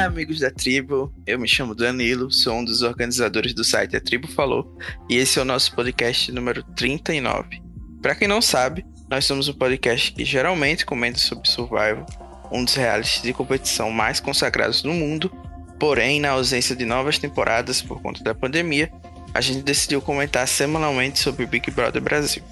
Amigos da tribo. Eu me chamo Danilo, sou um dos organizadores do site A Tribo Falou e esse é o nosso podcast número 39. Para quem não sabe, nós somos um podcast que geralmente comenta sobre survival, um dos realities de competição mais consagrados no mundo. Porém, na ausência de novas temporadas por conta da pandemia, a gente decidiu comentar semanalmente sobre Big Brother Brasil.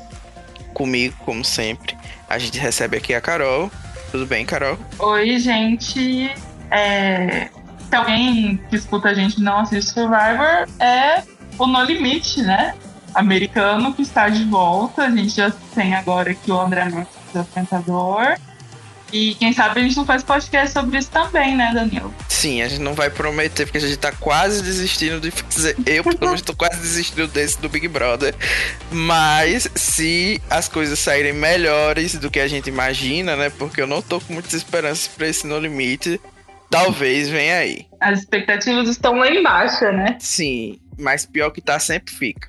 Comigo, como sempre, a gente recebe aqui a Carol. Tudo bem, Carol? Oi, gente. É... Se alguém que escuta a gente não assiste Survivor, é o No Limite, né? Americano que está de volta. A gente já tem agora aqui o André Marques, apresentador. E quem sabe a gente não faz podcast sobre isso também, né, Daniel? Sim, a gente não vai prometer, porque a gente tá quase desistindo de fazer. Eu, pelo menos, tô quase desistindo desse do Big Brother. Mas se as coisas saírem melhores do que a gente imagina, né? Porque eu não tô com muitas esperanças pra esse No Limite. Talvez venha aí. As expectativas estão lá embaixo, né? Sim, mas pior que tá sempre fica.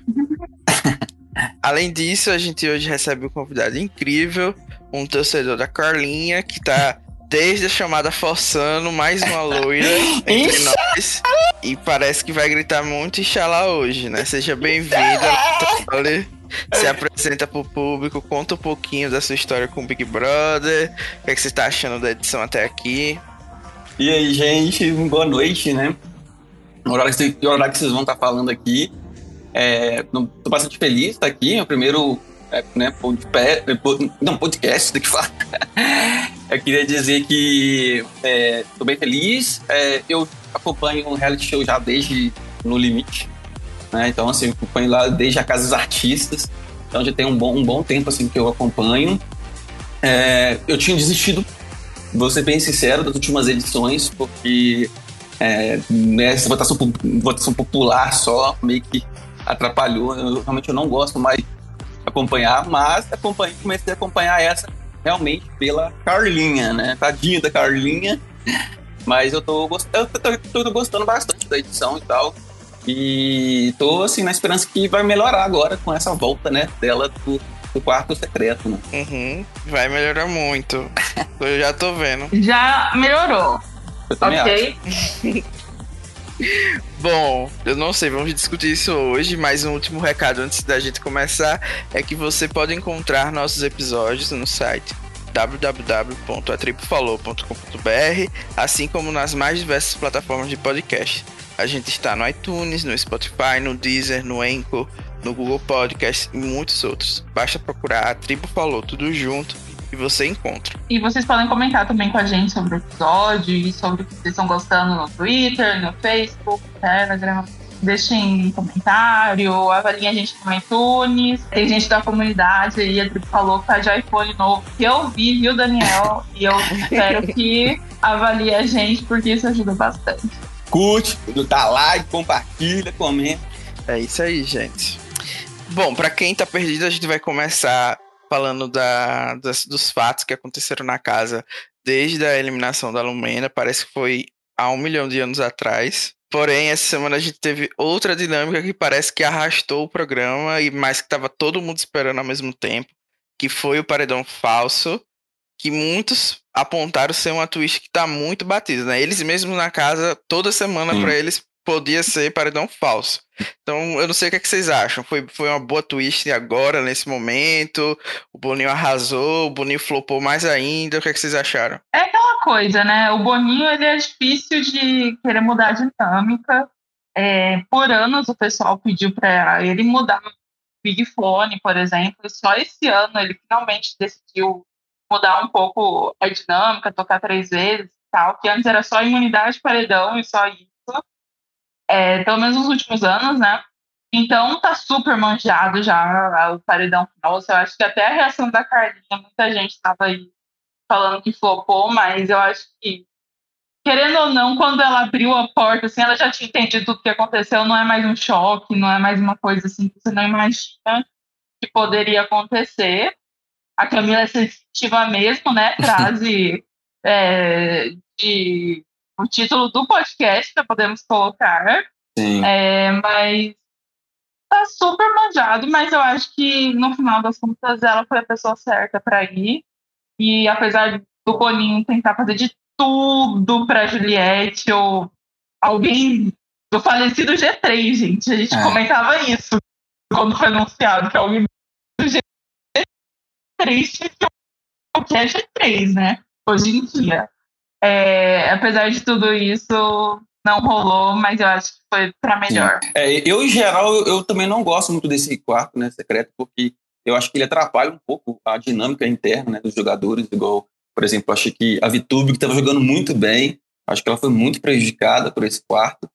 Além disso, a gente hoje recebe um convidado incrível, um torcedor da Carlinha, que tá desde a chamada forçando mais uma loira entre nós. E parece que vai gritar muito Inxalá hoje, né? Seja bem-vinda, Se apresenta pro público, conta um pouquinho da sua história com o Big Brother. O que, é que você está achando da edição até aqui? E aí, gente, boa noite, né? O horário que, o horário que vocês vão estar tá falando aqui. É, tô bastante feliz de estar aqui. É o primeiro é, né, podcast, não, podcast do que falar. eu queria dizer que estou é, bem feliz. É, eu acompanho um reality show já desde No Limite. Né, então, assim, acompanho lá desde a Casa dos Artistas. Então já tem um bom, um bom tempo assim, que eu acompanho. É, eu tinha desistido, vou ser bem sincero, das últimas edições, porque é, essa votação, votação popular só meio que atrapalhou. Eu, realmente eu não gosto mais de acompanhar, mas acompanhei, comecei a acompanhar essa realmente pela Carlinha, né? Tadinha da Carlinha. Mas eu tô, eu tô, tô, tô gostando bastante da edição e tal. E tô assim na esperança que vai melhorar agora com essa volta, né, dela do, do quarto secreto, né? Uhum, vai melhorar muito. eu já tô vendo. Já melhorou. Eu ok. Bom, eu não sei, vamos discutir isso hoje, mas um último recado antes da gente começar é que você pode encontrar nossos episódios no site www.atribufalou.com.br, assim como nas mais diversas plataformas de podcast. A gente está no iTunes, no Spotify, no Deezer, no Anchor, no Google Podcast e muitos outros. Basta procurar a Tribo Falou tudo junto e você encontra. E vocês podem comentar também com a gente sobre o episódio e sobre o que vocês estão gostando no Twitter, no Facebook, no Telegram. Deixem um comentário, avaliem a gente no iTunes. Tem gente da comunidade aí, a Tribo falou que tá de iPhone novo, que eu vi, viu, Daniel? E eu espero que avalie a gente, porque isso ajuda bastante. Curte, dá like, compartilha, comenta. É isso aí, gente. Bom, para quem tá perdido, a gente vai começar falando da, das, dos fatos que aconteceram na casa desde a eliminação da Lumena. Parece que foi há um milhão de anos atrás. Porém, essa semana a gente teve outra dinâmica que parece que arrastou o programa e mais que estava todo mundo esperando ao mesmo tempo, que foi o paredão falso, que muitos apontaram ser uma twist que está muito batida, né? Eles mesmos na casa toda semana para eles podia ser paredão falso. Então, eu não sei o que, é que vocês acham. Foi, foi uma boa twist agora, nesse momento? O Boninho arrasou, o Boninho flopou mais ainda. O que, é que vocês acharam? É aquela coisa, né? O Boninho ele é difícil de querer mudar a dinâmica. É, por anos o pessoal pediu para ele mudar o Big Fone, por exemplo. Só esse ano ele finalmente decidiu mudar um pouco a dinâmica, tocar três vezes e tal, que antes era só imunidade paredão e só isso é, pelo menos nos últimos anos, né? Então tá super manjado já o paredão final. Eu acho que até a reação da Carlinha, muita gente estava aí falando que flopou, mas eu acho que, querendo ou não, quando ela abriu a porta, assim, ela já tinha entendido tudo que aconteceu, não é mais um choque, não é mais uma coisa assim que você não imagina que poderia acontecer. A Camila é sensitiva mesmo, né? Frase é, de o título do podcast, que podemos colocar. Sim. É, mas tá super manjado, mas eu acho que no final das contas ela foi a pessoa certa para ir. E apesar do Boninho tentar fazer de tudo pra Juliette ou alguém do falecido G3, gente. A gente é. comentava isso quando foi anunciado que alguém do G3 o que é G3, né? Hoje em dia. É, apesar de tudo isso, não rolou, mas eu acho que foi para melhor. É, eu, em geral, eu, também não gosto muito desse quarto né, secreto, porque eu acho que ele atrapalha um pouco a dinâmica interna né, dos jogadores, igual, por exemplo, achei que a Vitube, que estava jogando muito bem, acho que ela foi muito prejudicada por esse quarto,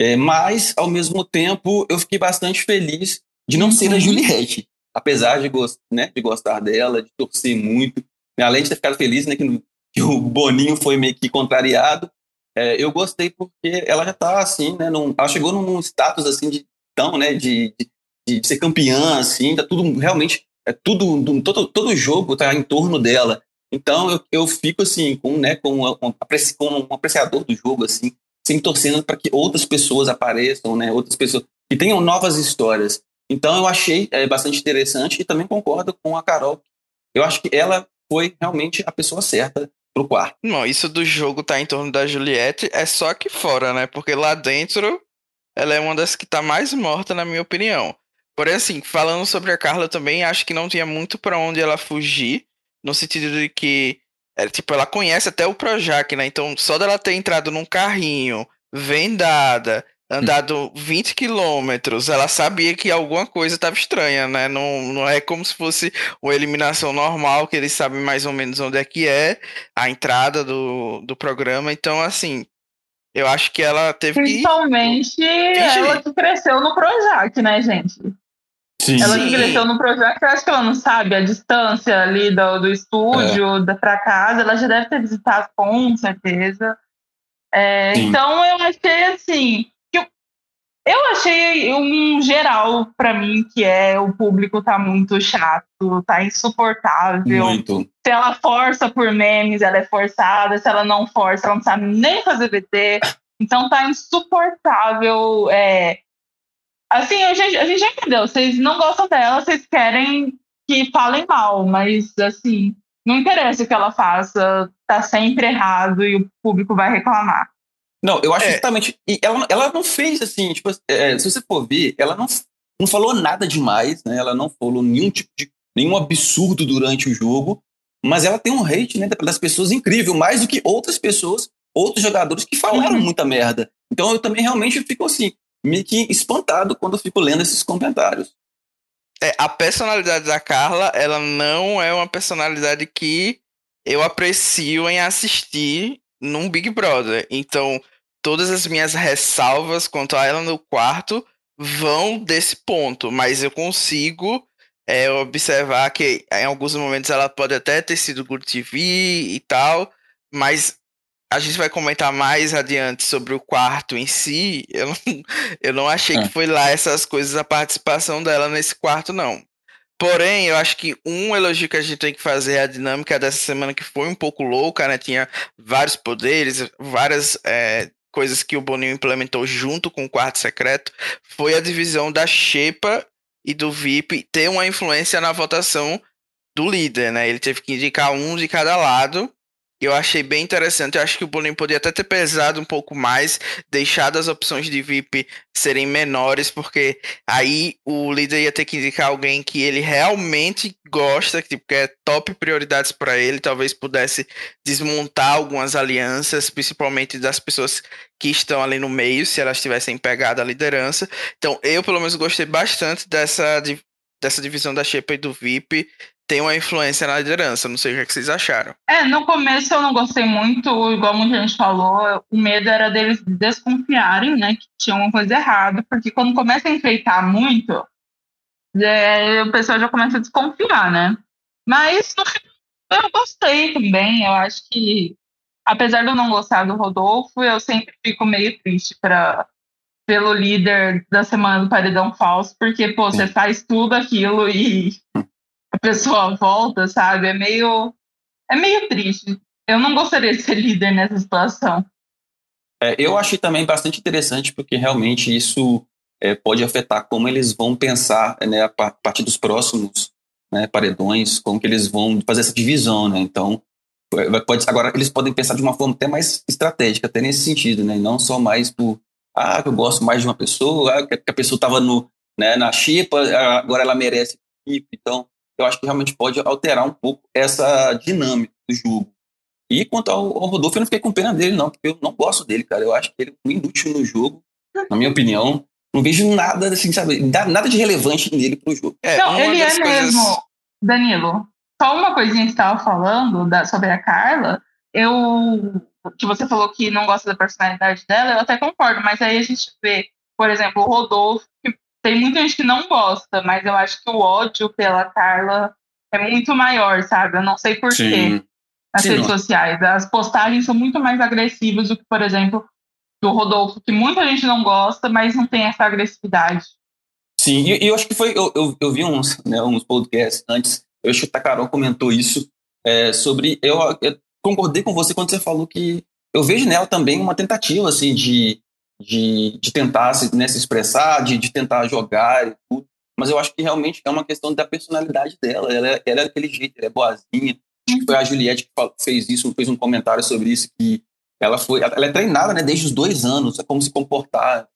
é, mas, ao mesmo tempo, eu fiquei bastante feliz de não ser a uhum. Juliette, apesar de, né, de gostar dela, de torcer muito, além de ter ficado feliz né, que, que o Boninho foi meio que contrariado, é, eu gostei porque ela já está assim, né? Num, ela chegou num status assim de tão, né? De, de, de, ser campeã, assim, tá tudo realmente é tudo todo todo jogo tá em torno dela. Então eu, eu fico assim com né com, um, com um apreciador do jogo assim, sempre torcendo para que outras pessoas apareçam, né? Outras pessoas que tenham novas histórias. Então eu achei é, bastante interessante e também concordo com a Carol. Eu acho que ela foi realmente a pessoa certa pro quarto. Não, isso do jogo tá em torno da Juliette é só aqui fora, né? Porque lá dentro ela é uma das que tá mais morta, na minha opinião. Porém, assim, falando sobre a Carla também, acho que não tinha muito para onde ela fugir, no sentido de que, é, tipo, ela conhece até o Projac, né? Então, só dela ter entrado num carrinho, vendada, andado 20 quilômetros, ela sabia que alguma coisa estava estranha, né? Não, não é como se fosse uma eliminação normal, que eles sabem mais ou menos onde é que é a entrada do, do programa. Então, assim, eu acho que ela teve Principalmente que... ela que cresceu no Projac, né, gente? Sim. Ela que cresceu no Projac, eu acho que ela não sabe a distância ali do, do estúdio é. para casa, ela já deve ter visitado com certeza. É, então eu achei assim, eu achei um geral para mim que é o público tá muito chato, tá insuportável. Muito. Se ela força por memes, ela é forçada. Se ela não força, ela não sabe nem fazer VT. Então tá insuportável. É... Assim, a gente, a gente já entendeu. Vocês não gostam dela, vocês querem que falem mal, mas assim, não interessa o que ela faça, tá sempre errado e o público vai reclamar. Não, eu acho é. justamente. E ela, ela não fez assim, tipo, é, se você for ver, ela não, não falou nada demais, né? Ela não falou nenhum tipo de. nenhum absurdo durante o jogo, mas ela tem um hate né, das pessoas incrível, mais do que outras pessoas, outros jogadores que falaram uhum. muita merda. Então eu também realmente fico assim, meio que espantado quando eu fico lendo esses comentários. É, a personalidade da Carla, ela não é uma personalidade que eu aprecio em assistir num Big Brother. Então, todas as minhas ressalvas quanto a ela no quarto vão desse ponto, mas eu consigo é, observar que em alguns momentos ela pode até ter sido Good TV e tal, mas a gente vai comentar mais adiante sobre o quarto em si. Eu não, eu não achei é. que foi lá essas coisas, a participação dela nesse quarto, não. Porém, eu acho que um elogio que a gente tem que fazer é a dinâmica dessa semana que foi um pouco louca, né? Tinha vários poderes, várias é, coisas que o Boninho implementou junto com o quarto secreto. Foi a divisão da Xepa e do VIP ter uma influência na votação do líder, né? Ele teve que indicar um de cada lado eu achei bem interessante. Eu acho que o Boninho poderia até ter pesado um pouco mais, deixado as opções de VIP serem menores, porque aí o líder ia ter que indicar alguém que ele realmente gosta, que tipo, é top prioridades para ele. Talvez pudesse desmontar algumas alianças, principalmente das pessoas que estão ali no meio, se elas tivessem pegado a liderança. Então, eu pelo menos gostei bastante dessa, dessa divisão da Shepa e do VIP tem uma influência na liderança. Não sei o que, é que vocês acharam. É, no começo eu não gostei muito, igual muita gente falou, o medo era deles desconfiarem, né, que tinha uma coisa errada, porque quando começa a enfeitar muito, é, o pessoal já começa a desconfiar, né? Mas no final eu gostei também, eu acho que, apesar de eu não gostar do Rodolfo, eu sempre fico meio triste para pelo líder da semana do Paredão Falso, porque, pô, você faz tudo aquilo e a pessoa volta, sabe? É meio, é meio triste. Eu não gostaria de ser líder nessa situação. É, eu achei também bastante interessante, porque realmente isso é, pode afetar como eles vão pensar né, a partir dos próximos né, paredões, como que eles vão fazer essa divisão. Né? Então, Pode, agora eles podem pensar de uma forma até mais estratégica, até nesse sentido, né? Não só mais por ah, eu gosto mais de uma pessoa, ah, que a pessoa estava né, na chipa, agora ela merece. Então, eu acho que realmente pode alterar um pouco essa dinâmica do jogo. E quanto ao, ao Rodolfo, eu não fiquei com pena dele, não, porque eu não gosto dele, cara. Eu acho que ele é um inútil no jogo, na minha opinião. Não vejo nada, assim, sabe, nada de relevante nele pro jogo. É, não, ele é coisas... mesmo, Danilo. Só uma coisinha que você estava falando da, sobre a Carla, eu que você falou que não gosta da personalidade dela, eu até concordo, mas aí a gente vê, por exemplo, o Rodolfo, que tem muita gente que não gosta, mas eu acho que o ódio pela Carla é muito maior, sabe? Eu não sei porquê nas Sim, redes não. sociais. As postagens são muito mais agressivas do que, por exemplo, do Rodolfo, que muita gente não gosta, mas não tem essa agressividade. Sim, e eu acho que foi. Eu, eu, eu vi uns, né, uns podcasts antes, eu acho que a Carol comentou isso, é, sobre. Eu, eu concordei com você quando você falou que eu vejo nela também uma tentativa assim de, de, de tentar se, né, se expressar, de, de tentar jogar e tudo. Mas eu acho que realmente é uma questão da personalidade dela. Ela, é, ela é daquele jeito, ela é boazinha. Acho que foi a Juliette que fez isso, fez um comentário sobre isso, que ela foi. Ela é treinada né, desde os dois anos, é como se comportar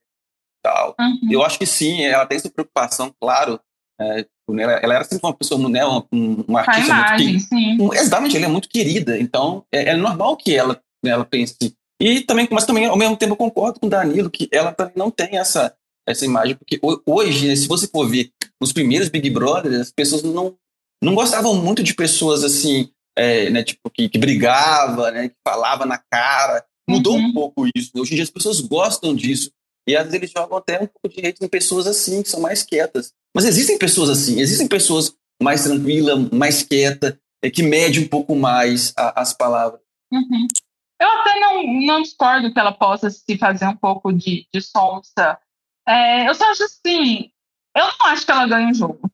tal. Uhum. Eu acho que sim, ela tem essa preocupação, claro, é, ela, ela, era sempre uma pessoa, né, uma, uma artista imagem, muito sim. exatamente, ela é muito querida, então é, é normal que ela, né, ela pense. E também, mas também ao mesmo tempo eu concordo com o Danilo que ela também não tem essa essa imagem, porque hoje, né, se você for ver os primeiros Big Brothers, as pessoas não não gostavam muito de pessoas assim, é, né, tipo que, que brigava, né, que falava na cara. Mudou uhum. um pouco isso. Né? Hoje em dia as pessoas gostam disso. E às vezes eles jogam até um pouco de hate em pessoas assim, que são mais quietas. Mas existem pessoas assim, existem pessoas mais tranquilas, mais quietas, é, que mede um pouco mais a, as palavras. Uhum. Não, discordo que ela possa se fazer um pouco de, de sonsa. É, eu só acho assim, eu não acho que ela ganha o jogo.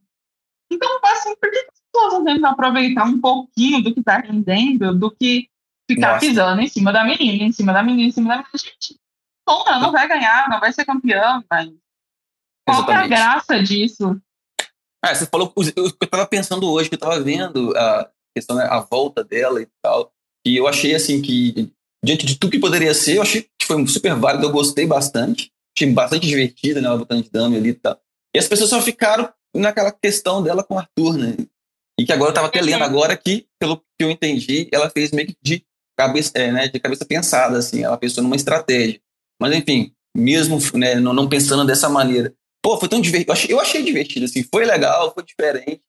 Então, assim, por que as pessoas não tentam aproveitar um pouquinho do que está rendendo do que ficar Nossa. pisando em cima da menina, em cima da menina, em cima da menina? Gente, bom, ela não vai ganhar, não vai ser campeã, mas qual é a graça disso? Ah, você falou, eu estava pensando hoje, que eu estava vendo a questão, né, a volta dela e tal, e eu achei assim que, diante de tudo que poderia ser, eu achei que foi super válido, eu gostei bastante, achei bastante divertida, né, ela voltando de dama ali e tal. E as pessoas só ficaram naquela questão dela com o Arthur, né? E que agora eu estava até lendo agora que, pelo que eu entendi, ela fez meio que de cabeça, é, né, de cabeça pensada, assim, ela pensou numa estratégia. Mas enfim, mesmo né, não pensando dessa maneira, Pô, foi tão divertido. Eu achei, eu achei divertido, assim. Foi legal, foi diferente.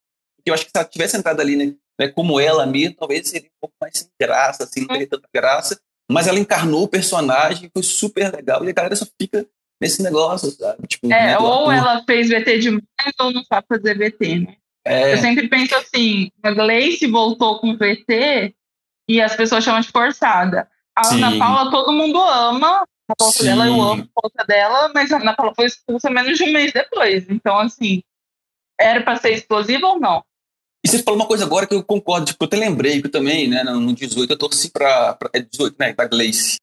Eu acho que se ela tivesse entrado ali, né, né, como ela mesmo, talvez seria um pouco mais sem graça, assim, não teria tanta graça. Mas ela encarnou o personagem, foi super legal. E a galera só fica nesse negócio, sabe? Tipo, é, né, ou ator. ela fez VT demais ou não sabe fazer VT, né? É. Eu sempre penso assim, a Gleice voltou com VT e as pessoas chamam de forçada. A Sim. Ana Paula todo mundo ama, a volta dela, eu amo a volta dela, mas a Ana Paula foi expulsa menos de um mês depois. Então, assim, era para ser explosiva ou não? E você falou uma coisa agora que eu concordo, tipo, eu até lembrei que eu também, né, no 18 eu torci pra é 18, né, pra Gleice.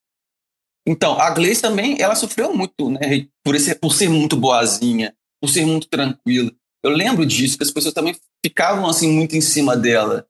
Então, a Gleice também, ela sofreu muito, né, por, esse, por ser muito boazinha, por ser muito tranquila. Eu lembro disso, que as pessoas também ficavam, assim, muito em cima dela.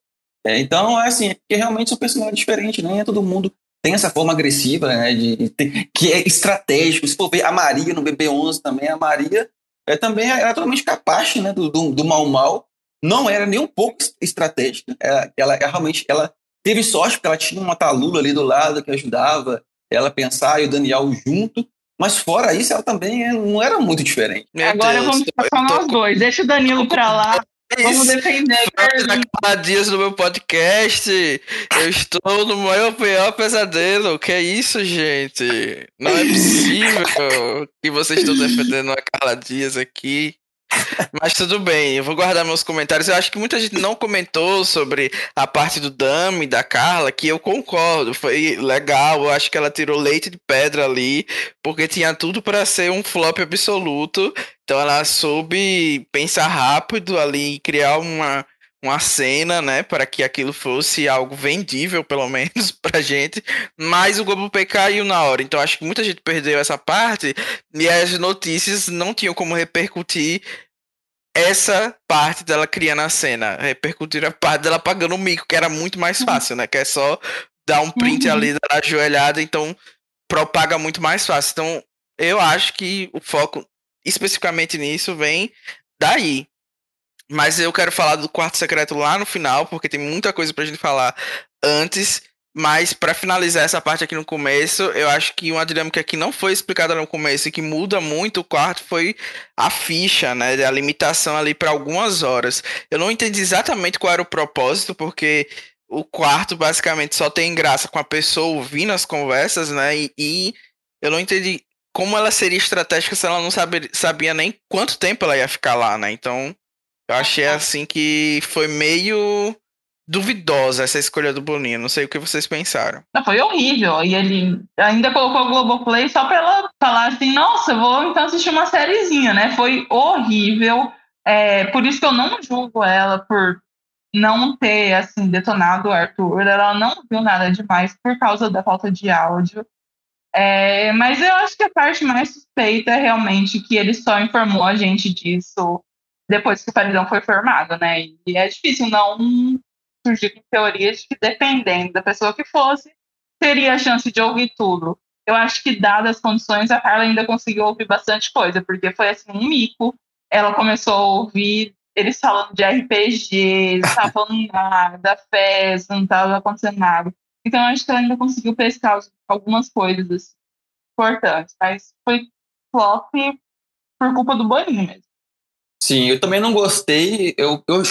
É, então, é assim, é porque realmente são personagens diferentes, né, é todo mundo tem essa forma agressiva, né, de, de, que é estratégico. Se for ver a Maria no BB11 também, a Maria é também era totalmente capaz né, do, do, do mal mal. Não era nem um pouco estratégica. Ela, ela, ela, realmente ela teve sorte porque ela tinha uma Talula ali do lado que ajudava ela a pensar e o Daniel junto. Mas fora isso, ela também é, não era muito diferente. Agora Deus, vamos passar nós dois. Deixa o Danilo para lá. Vamos defender. Há dias no meu podcast, eu estou no maior pior pesadelo. Que é isso, gente? Não é possível que vocês estão defendendo a Carla Dias aqui. Mas tudo bem, eu vou guardar meus comentários. Eu acho que muita gente não comentou sobre a parte do Dami, da Carla, que eu concordo, foi legal. Eu acho que ela tirou leite de pedra ali, porque tinha tudo para ser um flop absoluto. Então ela soube pensar rápido ali e criar uma, uma cena, né, para que aquilo fosse algo vendível, pelo menos, pra gente. Mas o Globo P caiu na hora. Então acho que muita gente perdeu essa parte e as notícias não tinham como repercutir essa parte dela criando a cena, repercutir a parte dela pagando o mico, que era muito mais fácil, né? Que é só dar um print uhum. ali da ajoelhada, então propaga muito mais fácil. Então, eu acho que o foco especificamente nisso vem daí. Mas eu quero falar do quarto secreto lá no final, porque tem muita coisa pra gente falar antes. Mas para finalizar essa parte aqui no começo, eu acho que uma dinâmica que não foi explicada no começo e que muda muito o quarto foi a ficha, né? A limitação ali para algumas horas. Eu não entendi exatamente qual era o propósito, porque o quarto basicamente só tem graça com a pessoa ouvindo as conversas, né? E, e eu não entendi como ela seria estratégica se ela não sabia nem quanto tempo ela ia ficar lá, né? Então eu achei assim que foi meio duvidosa essa escolha do Boninho. Não sei o que vocês pensaram. Não, foi horrível. E ele ainda colocou o Globoplay só pra ela falar assim: nossa, vou então assistir uma sériezinha, né? Foi horrível. É, por isso que eu não julgo ela por não ter assim detonado o Arthur. Ela não viu nada demais por causa da falta de áudio. É, mas eu acho que a parte mais suspeita é realmente que ele só informou a gente disso depois que o paredão foi formado, né? E é difícil não surgir com teorias de que, dependendo da pessoa que fosse, teria a chance de ouvir tudo. Eu acho que, dadas as condições, a Carla ainda conseguiu ouvir bastante coisa, porque foi assim um mico. Ela começou a ouvir eles falando de RPG, estavam falando nada, festa, não estava acontecendo nada. Então, acho que ela ainda conseguiu pescar algumas coisas importantes, mas foi flop por culpa do Boninho mesmo. Sim, eu também não gostei. Eu, eu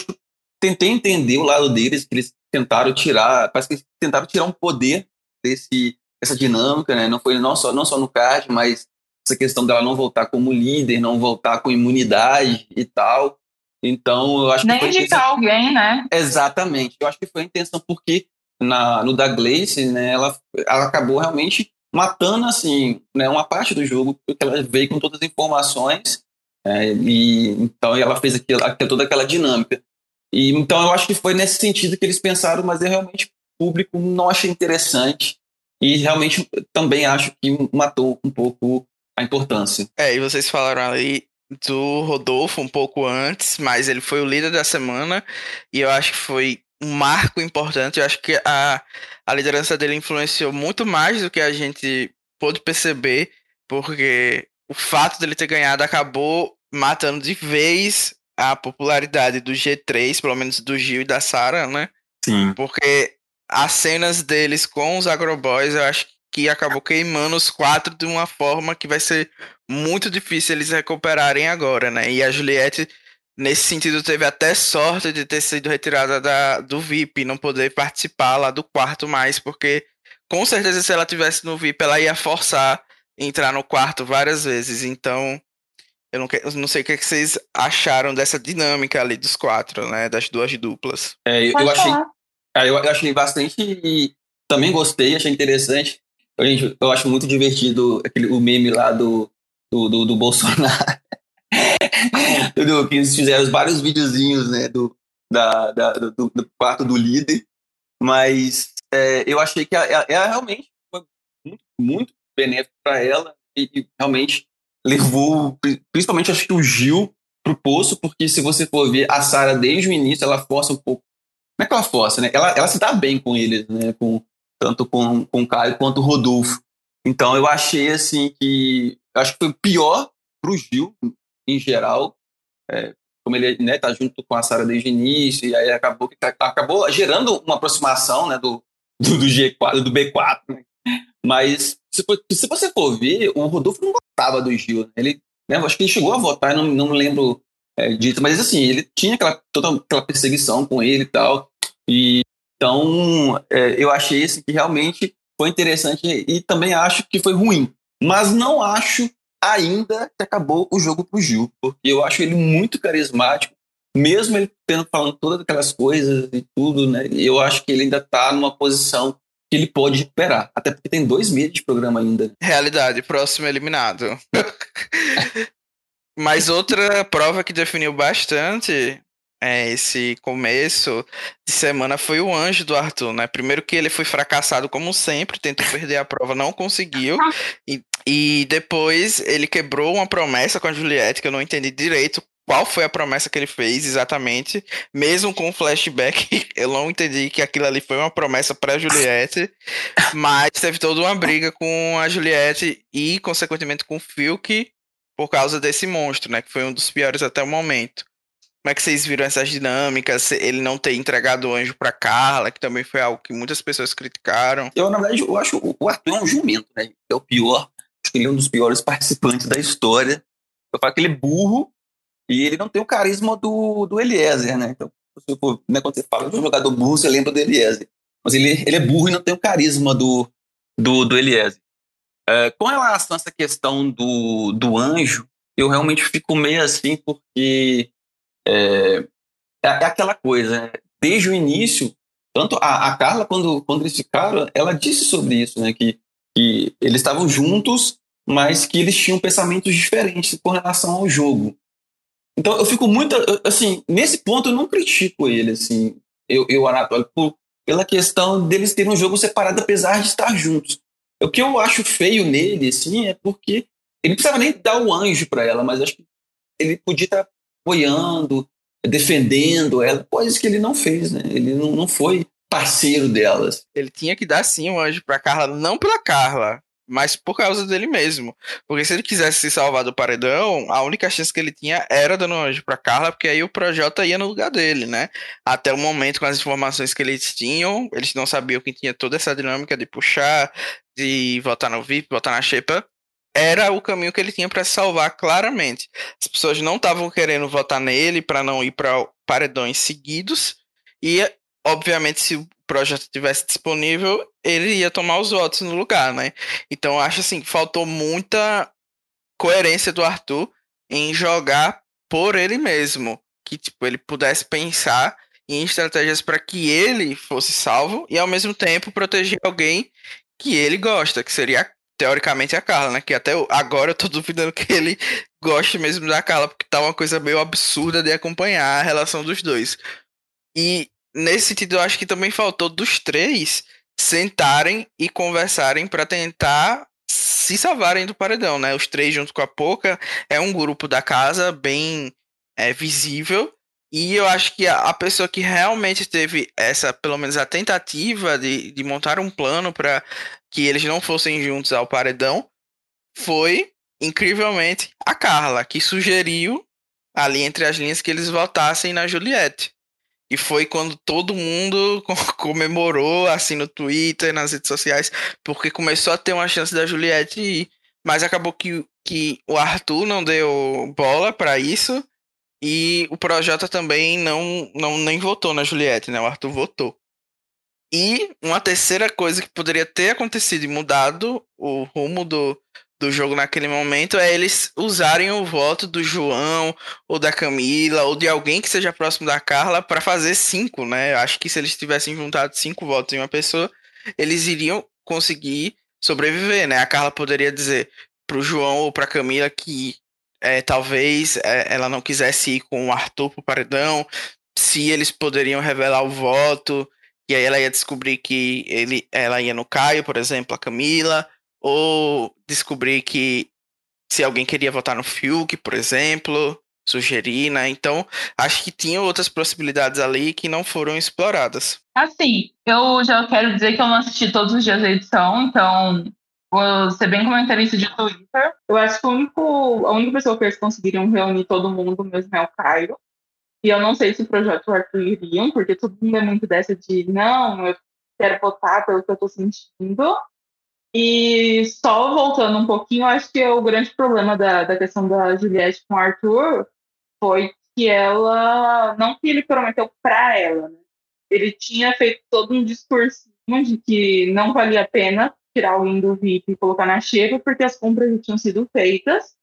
tentei entender o lado deles, que eles tentaram tirar, parece que eles tentaram tirar um poder desse essa dinâmica, né? Não foi não só não só no card, mas essa questão dela não voltar como líder, não voltar com imunidade e tal. Então, eu acho Nem que Nem indicar intenção... alguém, né? Exatamente. Eu acho que foi a intenção porque na no da Glace, né, ela ela acabou realmente matando assim, né, uma parte do jogo, porque ela veio com todas as informações é, e então ela fez aquilo, toda aquela dinâmica. E, então eu acho que foi nesse sentido que eles pensaram, mas eu realmente o público não achei interessante e realmente também acho que matou um pouco a importância. É, e vocês falaram ali do Rodolfo um pouco antes, mas ele foi o líder da semana e eu acho que foi um marco importante. Eu acho que a, a liderança dele influenciou muito mais do que a gente pôde perceber, porque o fato dele ter ganhado acabou matando de vez a popularidade do G3, pelo menos do Gil e da Sarah, né? Sim. Porque as cenas deles com os Agroboys, eu acho que acabou queimando os quatro de uma forma que vai ser muito difícil eles recuperarem agora, né? E a Juliette, nesse sentido, teve até sorte de ter sido retirada da, do VIP, não poder participar lá do quarto mais, porque com certeza se ela tivesse no VIP, ela ia forçar entrar no quarto várias vezes. Então, eu não, eu não sei o que, vocês acharam dessa dinâmica ali dos quatro, né? Das duas duplas. É, eu, eu achei, é, eu, achei bastante também gostei, achei interessante. Eu, eu acho muito divertido aquele, o meme lá do, do, do, do Bolsonaro. do, que eles fizeram vários videozinhos, né? Do, da, da do, do, quarto do líder. Mas é, eu achei que ela, ela realmente foi muito, muito benéfico para ela e, e realmente levou, principalmente acho que o Gil, pro poço, porque se você for ver a Sara desde o início, ela força um pouco. Não é que ela força, né? Ela, ela se dá bem com eles, né? Com, tanto com, com o Caio quanto o Rodolfo. Então eu achei assim que. Acho que foi pior pro Gil, em geral. É, como ele né, tá junto com a Sara desde o início, e aí acabou, acabou gerando uma aproximação né, do, do, do G4, do B4, né? Mas se, se, você for ver, o Rodolfo não gostava do Gil. Né? Ele, né, acho que ele chegou a votar, não, não me lembro é, dito, mas assim, ele tinha aquela, toda aquela perseguição com ele e tal. E, então, é, eu achei assim, que realmente foi interessante e também acho que foi ruim. Mas não acho ainda que acabou o jogo pro Gil, porque eu acho ele muito carismático, mesmo ele tendo falando todas aquelas coisas e tudo, né? Eu acho que ele ainda tá numa posição que ele pode recuperar. Até porque tem dois meses de programa ainda. Realidade, próximo eliminado. Mas outra prova que definiu bastante é, esse começo de semana foi o anjo do Arthur, né? Primeiro que ele foi fracassado como sempre, tentou perder a prova, não conseguiu. E, e depois ele quebrou uma promessa com a Juliette, que eu não entendi direito qual foi a promessa que ele fez exatamente, mesmo com o flashback, eu não entendi que aquilo ali foi uma promessa para Juliette, mas teve toda uma briga com a Juliette e, consequentemente, com o Philk por causa desse monstro, né, que foi um dos piores até o momento. Como é que vocês viram essas dinâmicas? Ele não ter entregado o anjo para Carla, que também foi algo que muitas pessoas criticaram. Eu, na verdade, eu acho o Arthur é um jumento, né? É o pior. Acho que ele é um dos piores participantes da história. Eu falo que ele é burro e ele não tem o carisma do, do Eliezer, né? Então, né, quando você fala de um jogador burro, você lembra do Eliezer. Mas ele, ele é burro e não tem o carisma do, do, do Eliezer. É, com relação a essa questão do, do anjo, eu realmente fico meio assim, porque é, é, é aquela coisa, né? desde o início, tanto a, a, Carla, quando, quando eles ficaram, ela disse sobre isso, né? Que, que eles estavam juntos, mas que eles tinham pensamentos diferentes com relação ao jogo. Então eu fico muito, assim, nesse ponto eu não critico ele, assim, eu, eu Anatólio, por, pela questão deles terem um jogo separado apesar de estar juntos. O que eu acho feio nele, assim, é porque ele não precisava nem dar o anjo para ela, mas acho que ele podia estar apoiando, defendendo ela, coisas que ele não fez, né? Ele não, não foi parceiro delas. Ele tinha que dar sim um anjo pra Carla, não pela Carla, mas por causa dele mesmo. Porque se ele quisesse se salvar do paredão, a única chance que ele tinha era dando um anjo pra Carla, porque aí o Projota ia no lugar dele, né? Até o momento, com as informações que eles tinham, eles não sabiam que tinha toda essa dinâmica de puxar, de votar no VIP, votar na Xepa. Era o caminho que ele tinha para se salvar claramente. As pessoas não estavam querendo votar nele para não ir para paredões seguidos. E, obviamente, se o projeto estivesse disponível, ele ia tomar os votos no lugar, né? Então acho assim, faltou muita coerência do Arthur em jogar por ele mesmo, que tipo ele pudesse pensar em estratégias para que ele fosse salvo e ao mesmo tempo proteger alguém que ele gosta, que seria teoricamente a Carla, né? Que até agora eu tô duvidando que ele goste mesmo da Carla, porque tá uma coisa meio absurda de acompanhar a relação dos dois. E nesse sentido, eu acho que também faltou dos três sentarem e conversarem para tentar se salvarem do paredão, né? Os três junto com a Poca é um grupo da casa bem é, visível e eu acho que a, a, pessoa que realmente teve essa, pelo menos a tentativa de, de montar um plano para que eles não fossem juntos ao paredão foi incrivelmente a Carla, que sugeriu ali entre as linhas que eles votassem na Juliette. E foi quando todo mundo comemorou, assim, no Twitter, nas redes sociais, porque começou a ter uma chance da Juliette ir. Mas acabou que, que o Arthur não deu bola para isso. E o Projota também não, não nem votou na Juliette, né? O Arthur votou. E uma terceira coisa que poderia ter acontecido e mudado o rumo do, do jogo naquele momento é eles usarem o voto do João ou da Camila ou de alguém que seja próximo da Carla para fazer cinco, né? Eu acho que se eles tivessem juntado cinco votos em uma pessoa, eles iriam conseguir sobreviver, né? A Carla poderia dizer pro João ou pra Camila que é, talvez é, ela não quisesse ir com o Arthur pro paredão, se eles poderiam revelar o voto, e aí ela ia descobrir que ele, ela ia no Caio, por exemplo, a Camila, ou descobrir que se alguém queria votar no Fiuk, por exemplo, sugerir, né? Então, acho que tinha outras possibilidades ali que não foram exploradas. Assim, eu já quero dizer que eu não assisti todos os dias da edição, então vou ser bem comentarista de Twitter. Eu acho que o único, a única pessoa que eles conseguiriam reunir todo mundo mesmo é o Caio. E eu não sei se o projeto Arthur iriam, porque todo mundo é muito dessa de não, eu quero votar pelo que eu tô sentindo. E só voltando um pouquinho, acho que o grande problema da, da questão da Juliette com o Arthur foi que ela, não que ele prometeu para ela, né? ele tinha feito todo um discurso de que não valia a pena tirar alguém do VIP e colocar na xepa, porque as compras já tinham sido feitas.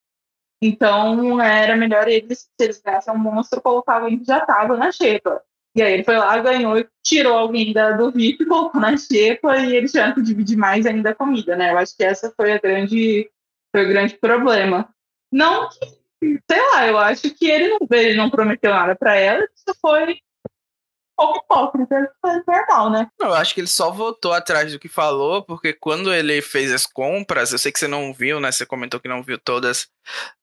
Então era melhor eles, se eles ganhassem um monstro, colocar alguém que já estava na xepa. E aí ele foi lá, ganhou tirou alguém da, do VIP, colocou na xepa e eles tiveram que dividir mais ainda a comida, né? Eu acho que essa foi a grande, foi o grande problema. Não que, sei lá, eu acho que ele não, ele não prometeu nada para ela, isso foi pouco hipócrita, normal, né? Eu acho que ele só voltou atrás do que falou, porque quando ele fez as compras, eu sei que você não viu, né? Você comentou que não viu todas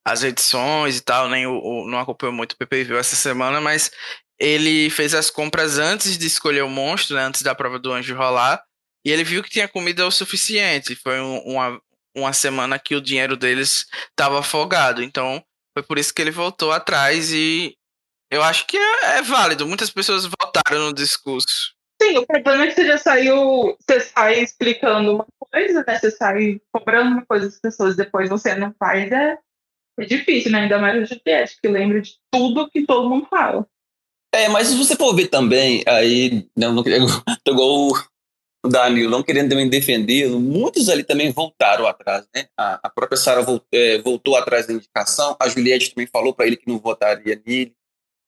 as edições e tal, nem o, o não acompanhou muito o PPV essa semana, mas ele fez as compras antes de escolher o monstro, né? Antes da prova do anjo rolar. E ele viu que tinha comida o suficiente. Foi um, uma, uma semana que o dinheiro deles estava afogado. Então, foi por isso que ele voltou atrás e eu acho que é, é válido. Muitas pessoas votaram no discurso. Sim, o problema é que você já saiu, você sai explicando uma coisa, né? Você sai cobrando uma coisa das pessoas, depois você não faz, é, é difícil, né? Ainda mais o GPS, que lembra de tudo que todo mundo fala. É, mas se você for ver também, aí, não, não, tô igual o Danilo, não querendo também defendê-lo, muitos ali também voltaram atrás, né? A, a própria Sara voltou, é, voltou atrás da indicação, a Juliette também falou para ele que não votaria nele.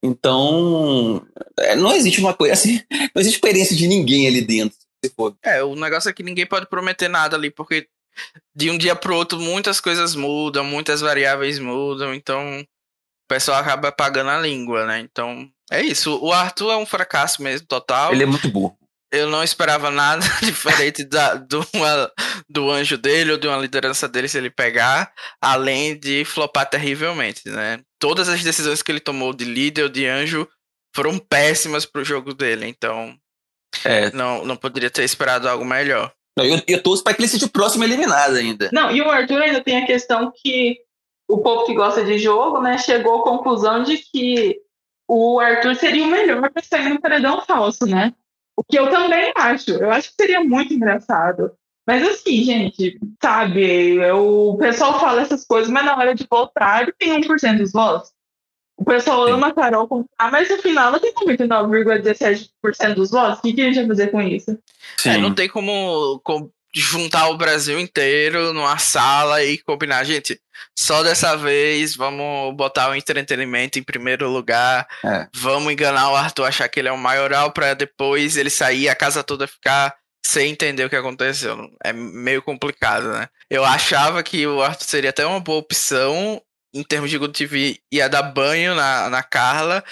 Então, é, não existe uma coisa assim, não existe coerência de ninguém ali dentro. Se for. É, o negócio é que ninguém pode prometer nada ali, porque de um dia pro outro muitas coisas mudam, muitas variáveis mudam, então pessoal acaba pagando a língua, né? Então, é isso. O Arthur é um fracasso mesmo, total. Ele é muito burro. Eu não esperava nada diferente da, do, uma, do anjo dele ou de uma liderança dele se ele pegar, além de flopar terrivelmente, né? Todas as decisões que ele tomou de líder ou de anjo foram péssimas pro jogo dele, então é. não, não poderia ter esperado algo melhor. Não, eu, eu torço para que ele seja o próximo eliminado ainda. Não, e o Arthur ainda tem a questão que o povo que gosta de jogo, né, chegou à conclusão de que o Arthur seria o melhor para sair no paredão falso, né? O que eu também acho. Eu acho que seria muito engraçado. Mas assim, gente, sabe, o pessoal fala essas coisas, mas na hora de votar ele tem 1% dos votos. O pessoal ama a Carol Conká, mas no final ela tem 99,17% dos votos. O que, que a gente vai fazer com isso? É, não tem como, como juntar o Brasil inteiro numa sala e combinar, gente, só dessa vez vamos botar o entretenimento em primeiro lugar, é. vamos enganar o Arthur, achar que ele é o maioral para depois ele sair a casa toda ficar sem entender o que aconteceu. É meio complicado, né? Eu achava que o Arthur seria até uma boa opção em termos de Good TV, ia dar banho na, na Carla,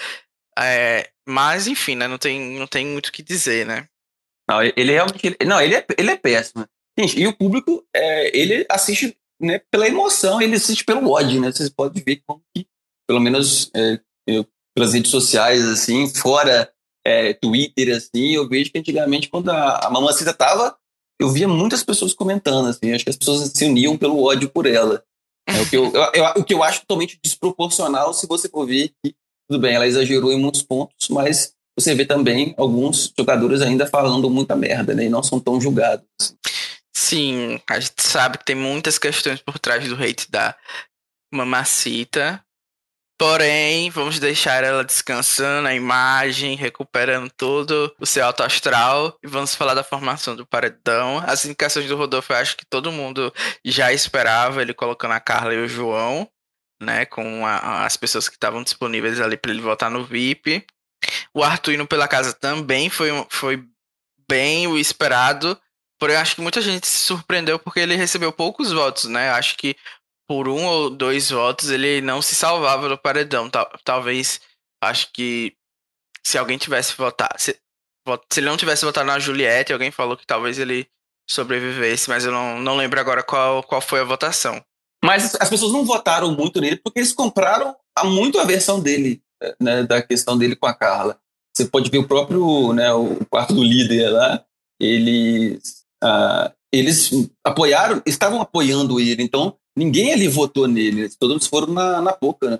é, mas enfim, né? Não tem, não tem muito o que dizer, né? Não, ele realmente. Não, ele é, ele é péssimo. Gente, e o público, é, ele assiste né, pela emoção, ele assiste pelo ódio, né? Vocês podem ver como que, pelo menos é, eu, pelas redes sociais, assim, fora é, Twitter, assim, eu vejo que antigamente, quando a, a Mamacita tava, eu via muitas pessoas comentando, assim, acho que as pessoas se uniam pelo ódio por ela. É, o, que eu, eu, eu, o que eu acho totalmente desproporcional se você for ver que, tudo bem, ela exagerou em muitos pontos, mas você vê também alguns jogadores ainda falando muita merda, né? E não são tão julgados. Assim. Sim, a gente sabe que tem muitas questões por trás do hate da Mamacita. Porém, vamos deixar ela descansando a imagem, recuperando todo o seu alto astral. E vamos falar da formação do paredão. As indicações do Rodolfo, eu acho que todo mundo já esperava, ele colocando a Carla e o João, né? Com a, as pessoas que estavam disponíveis ali para ele votar no VIP. O Arthur indo pela casa também foi, foi bem o esperado. Porém, acho que muita gente se surpreendeu porque ele recebeu poucos votos, né? Acho que por um ou dois votos ele não se salvava do paredão. Tal, talvez, acho que se alguém tivesse votado. Se, se ele não tivesse votado na Juliette, alguém falou que talvez ele sobrevivesse, mas eu não, não lembro agora qual, qual foi a votação. Mas as pessoas não votaram muito nele porque eles compraram muito a versão dele né, da questão dele com a Carla. Você pode ver o próprio, né, o quarto do líder lá, eles, uh, eles apoiaram, estavam apoiando ele, então ninguém ali votou nele, todos foram na, na boca, né?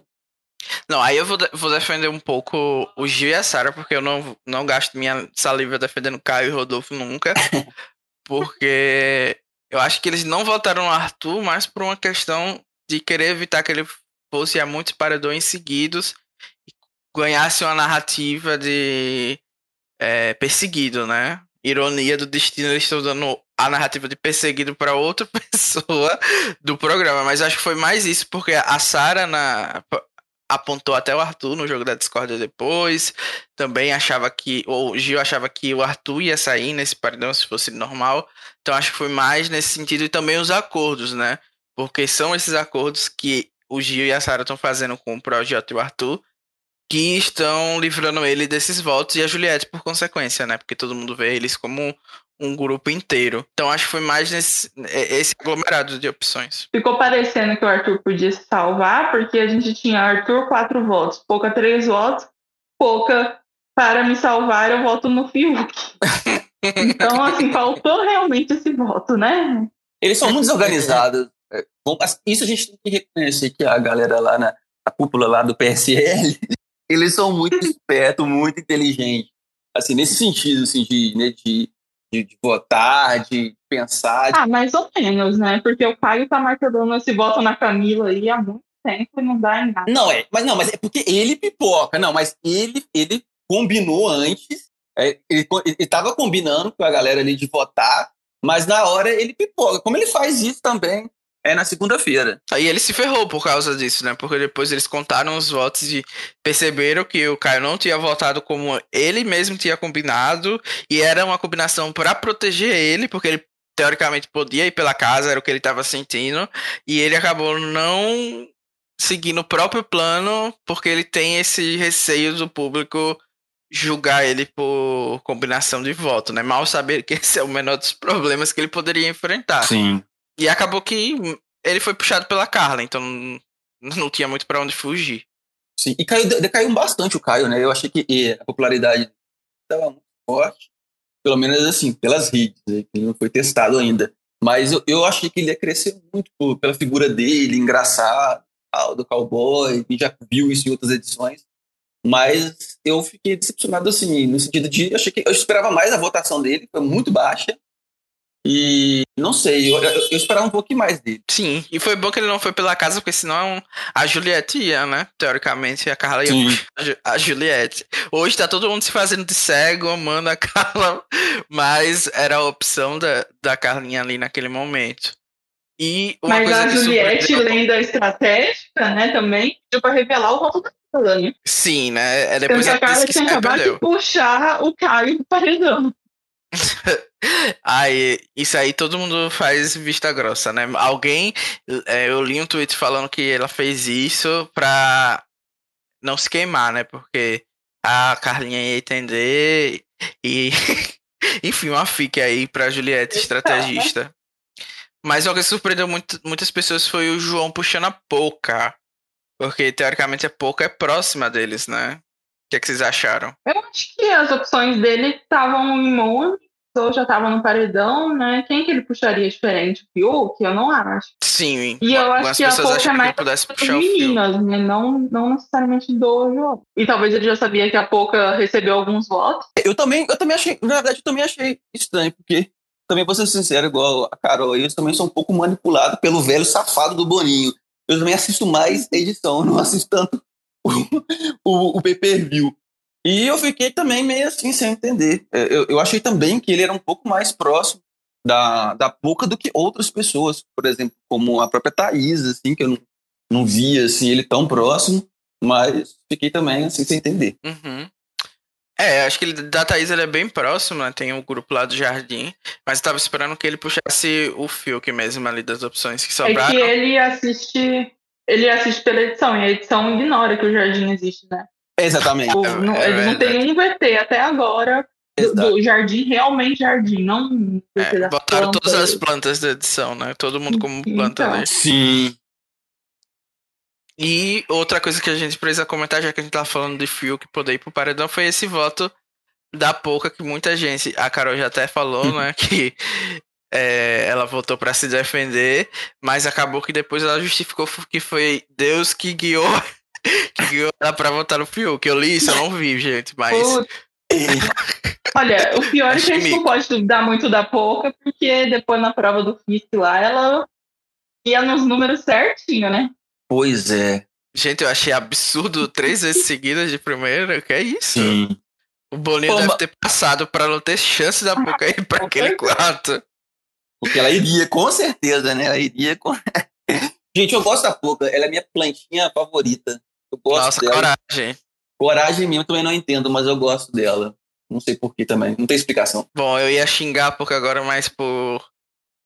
Não, aí eu vou, vou defender um pouco o Gil e a Sara, porque eu não, não gasto minha saliva defendendo Caio e Rodolfo nunca, porque eu acho que eles não votaram no Arthur, mas por uma questão de querer evitar que ele fosse a muitos paredões seguidos ganhasse uma narrativa de é, perseguido, né? Ironia do destino, eles estão dando a narrativa de perseguido para outra pessoa do programa. Mas acho que foi mais isso, porque a Sara na apontou até o Arthur no jogo da Discord depois. Também achava que. Ou o Gil achava que o Arthur ia sair nesse paredão se fosse normal. Então acho que foi mais nesse sentido. E também os acordos, né? Porque são esses acordos que o Gil e a Sara estão fazendo com o Projeto e o Arthur que estão livrando ele desses votos e a Juliette por consequência, né? Porque todo mundo vê eles como um grupo inteiro. Então acho que foi mais nesse é, esse aglomerado de opções. Ficou parecendo que o Arthur podia se salvar, porque a gente tinha Arthur quatro votos, Pouca três votos, Pouca para me salvar eu voto no Fiuk. então assim, faltou realmente esse voto, né? Eles são muito desorganizados. É, isso a gente tem que reconhecer que a galera lá na a cúpula lá do PSL, eles são muito espertos, muito inteligentes. Assim, nesse sentido, assim, de, né, de de, de, votar, de pensar. De... Ah, mais ou menos, né? Porque o Caio tá marcando esse voto na Camila aí há muito tempo e não dá em nada. Não, é, mas não, mas é porque ele pipoca, não, mas ele, ele combinou antes, é, ele, ele tava combinando com a galera ali de votar, mas na hora ele pipoca. Como ele faz isso também é na segunda-feira. Aí ele se ferrou por causa disso, né? Porque depois eles contaram os votos e perceberam que o Caio não tinha votado como ele mesmo tinha combinado e era uma combinação para proteger ele, porque ele teoricamente podia ir pela casa, era o que ele estava sentindo, e ele acabou não seguindo o próprio plano porque ele tem esse receio do público julgar ele por combinação de voto, né? Mal saber que esse é o menor dos problemas que ele poderia enfrentar. Sim. E acabou que ele foi puxado pela Carla, então não tinha muito para onde fugir. Sim, e caiu, decaiu bastante o Caio, né? Eu achei que a popularidade estava muito forte, pelo menos assim, pelas redes, né? que não foi testado ainda. Mas eu, eu achei que ele ia crescer muito pela figura dele, engraçado, do cowboy, e já viu isso em outras edições. Mas eu fiquei decepcionado, assim, no sentido de. Achei que eu esperava mais a votação dele, foi muito baixa. E não sei, eu, eu, eu, esperava um pouquinho mais dele. Sim, e foi bom que ele não foi pela casa, porque senão a Juliette ia, né? Teoricamente, a Carla ia a Juliette. Hoje tá todo mundo se fazendo de cego, amando a Carla, mas era a opção da, da Carlinha ali naquele momento. E mas a Juliette, lendo a estratégica, né, também, deu pra revelar o voto da Carla, né? Sim, né? É depois a Carla tinha acabado de puxar o Caio do paredão. aí, isso aí todo mundo faz vista grossa, né? Alguém, é, eu li um tweet falando que ela fez isso pra não se queimar, né? Porque a Carlinha ia entender e, enfim, uma fique aí pra Juliette, estrategista. Mas o que surpreendeu muito, muitas pessoas foi o João puxando a Pouca. Porque, teoricamente, a Pouca é próxima deles, né? que, é que vocês acharam? Eu acho que as opções dele estavam imunes, ou já estavam no paredão, né? Quem que ele puxaria diferente? O Fiuk? Eu não acho. Sim. E eu acho que a pouco é mais das meninas, né? Não, não necessariamente do João. E talvez ele já sabia que a Pouca recebeu alguns votos. Eu também, eu também achei, na verdade, eu também achei estranho, porque também vou ser sincero, igual a Carol, eu também sou um pouco manipulado pelo velho safado do Boninho. Eu também assisto mais edição, não assisto tanto o, o pay-per-view. E eu fiquei também meio assim, sem entender. É, eu, eu achei também que ele era um pouco mais próximo da, da Boca do que outras pessoas, por exemplo, como a própria Thaís, assim, que eu não, não via assim, ele tão próximo, mas fiquei também assim, sem entender. Uhum. É, acho que ele, da Thaís ele é bem próximo, né? Tem o um grupo lá do Jardim, mas eu tava esperando que ele puxasse o Fiuk mesmo ali das opções que sobraram. É que ele assiste ele assiste pela edição, e a edição ignora que o jardim existe, né? Exatamente. Tipo, é, não, é eles não têm um VT até agora do, do, jardim, realmente jardim, não. É, botaram plantas. todas as plantas da edição, né? Todo mundo como planta então. ali. Sim. E outra coisa que a gente precisa comentar, já que a gente tá falando de Fio que poder ir pro paredão, foi esse voto da pouca que muita gente, a Carol já até falou, né, que é, ela voltou para se defender, mas acabou que depois ela justificou que foi Deus que guiou, que ela pra votar no Fiuk. Eu li isso, eu não vi, gente, mas. Olha, o pior é que a gente não pode duvidar muito da Pouca, porque depois na prova do FIS lá, ela ia nos números certinho, né? Pois é. Gente, eu achei absurdo três vezes seguidas de primeira. Que é isso? Sim. O Bolinho Pô, deve ter passado pra não ter chance da Pouca ir pra aquele quarto. Porque ela iria, com certeza, né? Ela iria com. Gente, eu gosto da Pouca, ela é minha plantinha favorita. Eu gosto Nossa, dela. coragem. Coragem minha eu também não entendo, mas eu gosto dela. Não sei porquê também, não tem explicação. Bom, eu ia xingar Pouca agora mais por.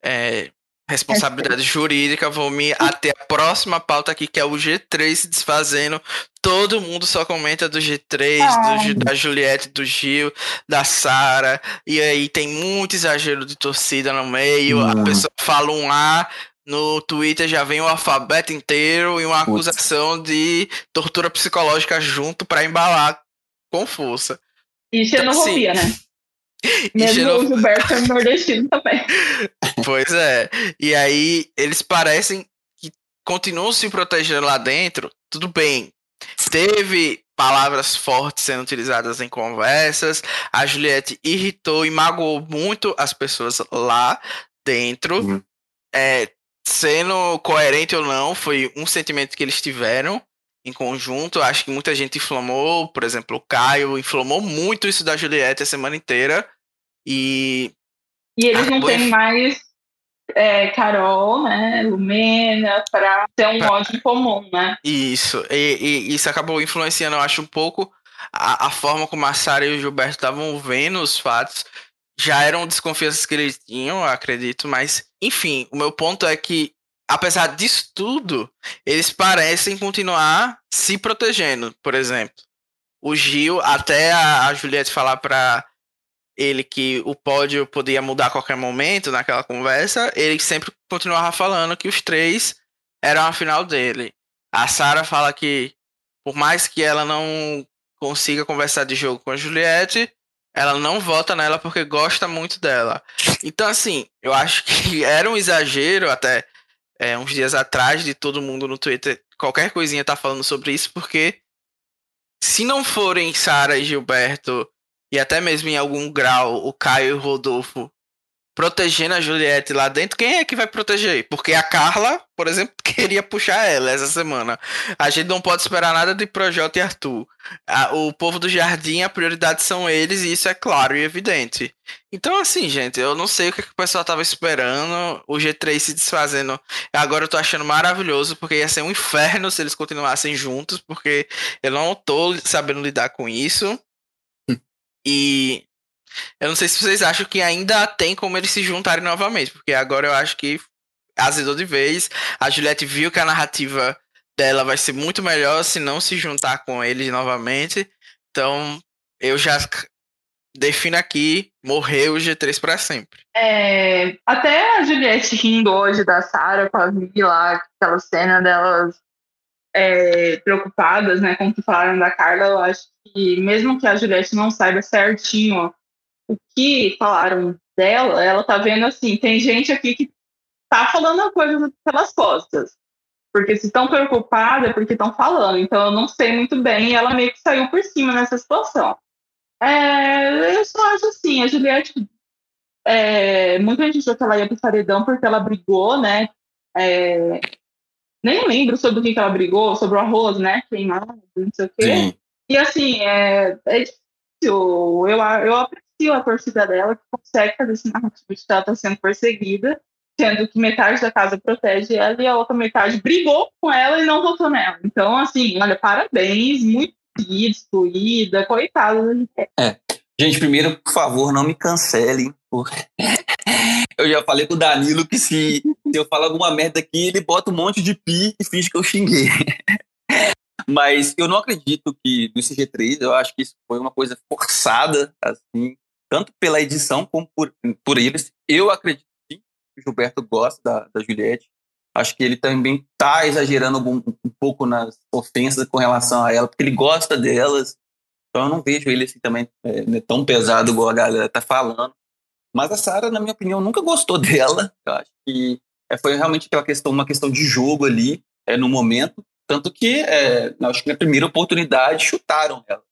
É, responsabilidade jurídica, vou me até a próxima pauta aqui, que é o G3 se desfazendo. Todo mundo só comenta do G3, do, da Juliette, do Gil, da Sara. E aí tem muito exagero de torcida no meio. Hum. A pessoa fala um A, no Twitter já vem o alfabeto inteiro e uma Putz. acusação de tortura psicológica junto para embalar com força. E xenofobia, então, assim, né? Mesmo xenof... o Gilberto é nordestino também. Pois é. E aí eles parecem que continuam se protegendo lá dentro. Tudo bem. Teve palavras fortes sendo utilizadas em conversas. A Juliette irritou e magoou muito as pessoas lá dentro. Uhum. É, sendo coerente ou não, foi um sentimento que eles tiveram em conjunto. Acho que muita gente inflamou, por exemplo, o Caio inflamou muito isso da Juliette a semana inteira. E. E eles não têm mais é, Carol, né, Lumena, para ter um pra... ódio comum, né? Isso, e, e, isso acabou influenciando, eu acho, um pouco a, a forma como a Sara e o Gilberto estavam vendo os fatos. Já eram desconfianças que eles tinham, acredito, mas, enfim, o meu ponto é que apesar disso tudo, eles parecem continuar se protegendo. Por exemplo, o Gil, até a, a Juliette falar para ele que o pódio podia mudar a qualquer momento naquela conversa, ele sempre continuava falando que os três eram a final dele. A Sara fala que, por mais que ela não consiga conversar de jogo com a Juliette, ela não vota nela porque gosta muito dela. Então, assim, eu acho que era um exagero até é, uns dias atrás de todo mundo no Twitter, qualquer coisinha tá falando sobre isso, porque se não forem Sara e Gilberto, e até mesmo em algum grau o Caio e o Rodolfo protegendo a Juliette lá dentro, quem é que vai proteger? Porque a Carla, por exemplo, queria puxar ela essa semana. A gente não pode esperar nada de Projota e Arthur. A, o povo do Jardim, a prioridade são eles, e isso é claro e evidente. Então, assim, gente, eu não sei o que, que o pessoal tava esperando, o G3 se desfazendo. Agora eu tô achando maravilhoso, porque ia ser um inferno se eles continuassem juntos, porque eu não tô sabendo lidar com isso. E eu não sei se vocês acham que ainda tem como eles se juntarem novamente, porque agora eu acho que azedou de vez. A Juliette viu que a narrativa dela vai ser muito melhor se não se juntar com eles novamente. Então, eu já defino aqui, morreu o G3 para sempre. É, até a Juliette rindo hoje da Sarah com a Vi lá, aquela cena delas é, preocupadas, né, com o que falaram da Carla, eu acho que mesmo que a Juliette não saiba certinho o que falaram dela, ela tá vendo assim, tem gente aqui que tá falando a coisa pelas costas. Porque se estão preocupadas é porque estão falando. Então eu não sei muito bem. E ela meio que saiu por cima nessa situação. É, eu só acho assim, a Juliette. É, muita gente achou que ela ia pro paredão porque ela brigou, né? É, nem lembro sobre o que, que ela brigou, sobre o arroz, né? Queimado, não sei o quê. Sim. E assim, é, é difícil. Eu, eu aprecio a torcida dela, que consegue fazer esse narrativo de que ela está sendo perseguida, sendo que metade da casa protege ela e a outra metade brigou com ela e não votou nela. Então, assim, olha, parabéns, muito destruída, coitada. É. Gente, primeiro, por favor, não me cancelem. Eu já falei com o Danilo que se, se eu falar alguma merda aqui, ele bota um monte de pi e finge que eu xinguei. Mas eu não acredito que no CG3, eu acho que isso foi uma coisa forçada, assim, tanto pela edição como por, por eles. Eu acredito sim, que o Gilberto gosta da, da Juliette. Acho que ele também está exagerando um, pouco nas ofensas com relação a ela, porque ele gosta delas. Então eu não vejo ele assim também é, né, tão pesado igual a galera tá falando. Mas a Sarah, na minha opinião, nunca gostou dela. Eu acho que é, foi realmente aquela questão, uma questão de jogo ali, é, no momento. Tanto que, é, acho que na primeira oportunidade, chutaram ela.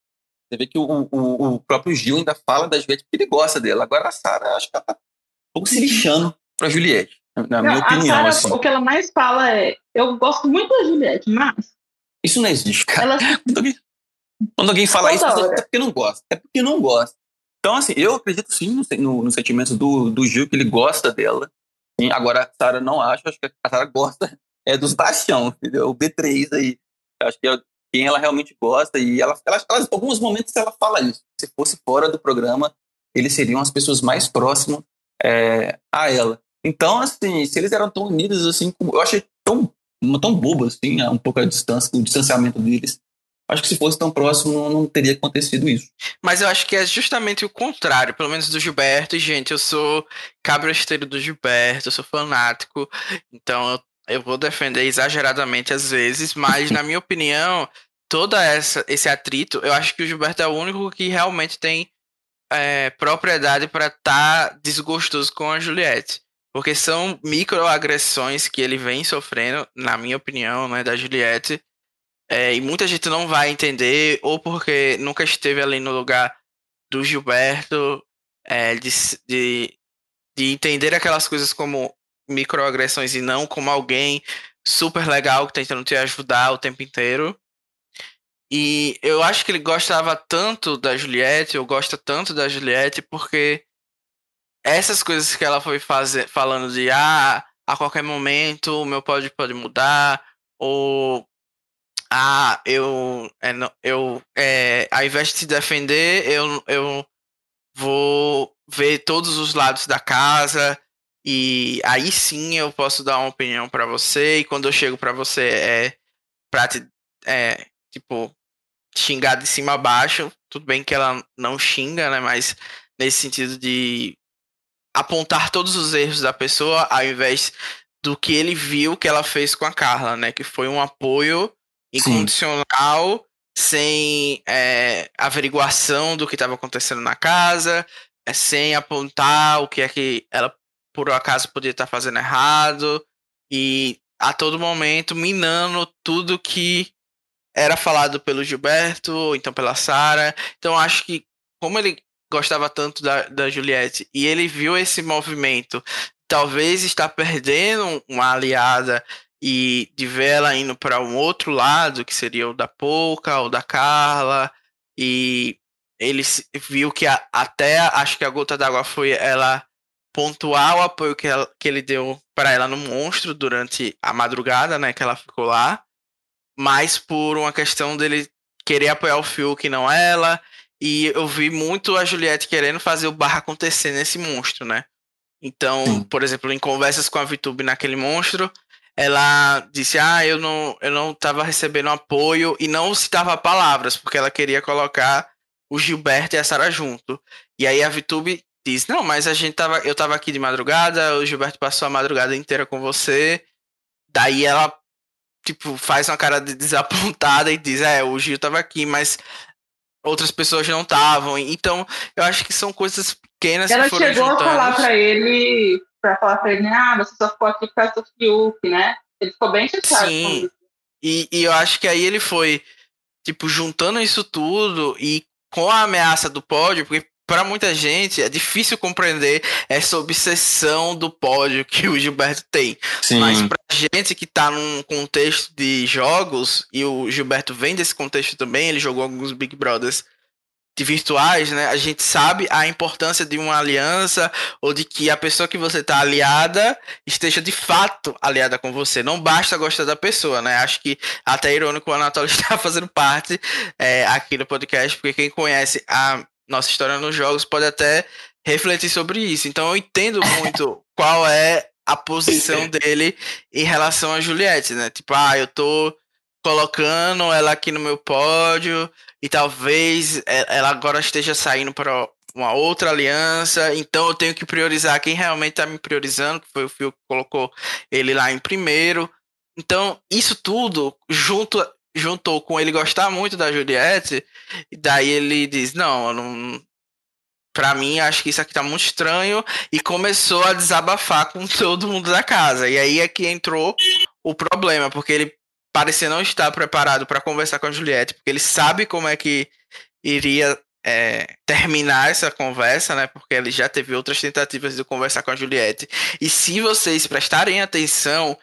Você vê que o, o, o próprio Gil ainda fala da Juliette porque ele gosta dela. Agora a Sara, acho que ela tá um pouco se lixando pra Juliette, na não, minha opinião. Sarah, assim. O que ela mais fala é: eu gosto muito da Juliette, mas. Isso não existe, cara. Ela... Quando, alguém, quando alguém fala Toda isso, é porque não gosta. É porque não gosta. Então, assim, eu acredito sim no, no, no sentimento do, do Gil, que ele gosta dela. Sim, agora a Sara não acha, acho que a Sara gosta é dos baixão, entendeu? O B3 aí. Acho que é quem ela realmente gosta. E ela, ela, ela, alguns momentos ela fala isso. Se fosse fora do programa, eles seriam as pessoas mais próximas é, a ela. Então, assim, se eles eram tão unidos assim, eu achei tão, tão bobo, assim, um pouco a distância, o distanciamento deles. Acho que se fosse tão próximo, não, não, teria acontecido isso. Mas eu acho que é justamente o contrário, pelo menos do Gilberto. Gente, eu sou cabresteiro do Gilberto, eu sou fanático, então eu, eu vou defender exageradamente às vezes, mas na minha opinião, toda essa esse atrito, eu acho que o Gilberto é o único que realmente tem é, propriedade para estar tá desgostoso com a Juliette. Porque são microagressões que ele vem sofrendo, na minha opinião, né, da Juliette. É, e muita gente não vai entender, ou porque nunca esteve ali no lugar do Gilberto, é, de, de, de entender aquelas coisas como microagressões e não como alguém super legal que tá tentando te ajudar o tempo inteiro. E eu acho que ele gostava tanto da Juliette, ou gosta tanto da Juliette, porque essas coisas que ela foi fazer, falando de ah, a qualquer momento o meu pode pode mudar, ou ah, eu, é, eu é, ao invés de te defender, eu, eu vou ver todos os lados da casa e aí sim eu posso dar uma opinião para você e quando eu chego para você é para te é, tipo xingar de cima a baixo. Tudo bem que ela não xinga, né? Mas nesse sentido de apontar todos os erros da pessoa ao invés do que ele viu que ela fez com a Carla, né? Que foi um apoio incondicional, Sim. sem é, averiguação do que estava acontecendo na casa, é, sem apontar o que é que ela por acaso podia estar fazendo errado e a todo momento minando tudo que era falado pelo Gilberto, ou então pela Sara. Então acho que como ele gostava tanto da, da Juliette e ele viu esse movimento, talvez está perdendo uma aliada e de ver ela indo para um outro lado, que seria o da Pouca ou da Carla, e ele viu que a, até acho que a gota d'água foi ela pontuar o apoio que, ela, que ele deu para ela no monstro durante a madrugada, né, que ela ficou lá mais por uma questão dele querer apoiar o Fiuk e não ela. E eu vi muito a Juliette querendo fazer o barra acontecer nesse monstro, né? Então, Sim. por exemplo, em conversas com a VTube naquele monstro, ela disse: Ah, eu não, eu não tava recebendo apoio e não citava palavras, porque ela queria colocar o Gilberto e a Sara junto. E aí a VTube diz: Não, mas a gente tava, eu tava aqui de madrugada, o Gilberto passou a madrugada inteira com você. Daí ela tipo, faz uma cara de desapontada e diz, é, o Gil tava aqui, mas outras pessoas não estavam. Então, eu acho que são coisas pequenas Ela que foram chegou juntando. a falar pra ele, pra falar pra ele, ah, você só ficou aqui por causa do Fiuk, né? Ele ficou bem chateado Sim. E, e eu acho que aí ele foi, tipo, juntando isso tudo e com a ameaça do pódio, porque para muita gente é difícil compreender essa obsessão do pódio que o Gilberto tem. Sim. Mas pra gente que tá num contexto de jogos, e o Gilberto vem desse contexto também, ele jogou alguns Big Brothers de virtuais, né? A gente sabe a importância de uma aliança ou de que a pessoa que você tá aliada esteja de fato aliada com você. Não basta gostar da pessoa, né? Acho que até irônico o Anatoly estar fazendo parte é, aqui do podcast, porque quem conhece a nossa história nos jogos pode até refletir sobre isso. Então eu entendo muito qual é a posição dele em relação a Juliette, né? Tipo, ah, eu tô colocando ela aqui no meu pódio e talvez ela agora esteja saindo para uma outra aliança, então eu tenho que priorizar quem realmente tá me priorizando, que foi o Phil que colocou ele lá em primeiro. Então, isso tudo junto juntou com ele gostar muito da Juliette, e daí ele diz: Não, eu não. Pra mim, acho que isso aqui tá muito estranho. E começou a desabafar com todo mundo da casa. E aí é que entrou o problema, porque ele parecia não estar preparado para conversar com a Juliette, porque ele sabe como é que iria é, terminar essa conversa, né? Porque ele já teve outras tentativas de conversar com a Juliette. E se vocês prestarem atenção,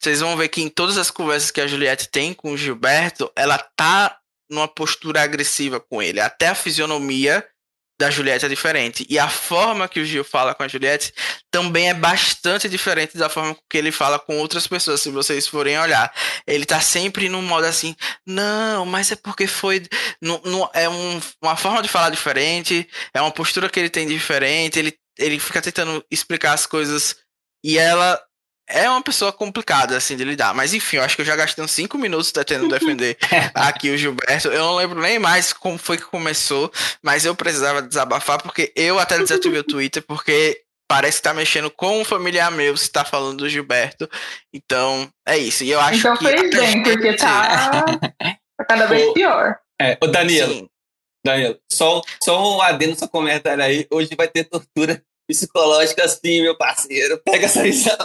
vocês vão ver que em todas as conversas que a Juliette tem com o Gilberto, ela tá numa postura agressiva com ele. Até a fisionomia da Juliette é diferente. E a forma que o Gil fala com a Juliette também é bastante diferente da forma que ele fala com outras pessoas, se vocês forem olhar. Ele tá sempre num modo assim, não, mas é porque foi. No, no, é um, uma forma de falar diferente, é uma postura que ele tem diferente, ele, ele fica tentando explicar as coisas E ela é uma pessoa complicada, assim, de lidar. Mas enfim, eu acho que eu já gastei uns 5 minutos tentando defender aqui o Gilberto. Eu não lembro nem mais como foi que começou, mas eu precisava desabafar, porque eu até desativei o Twitter, porque parece que tá mexendo com um familiar meu se tá falando do Gilberto. Então, é isso. E eu acho então que. fez bem, porque tá, tá cada vez pior. É, o Danilo. Danilo, só, só um adendo no seu comentário aí. Hoje vai ter tortura psicológica sim, meu parceiro. Pega essa visão.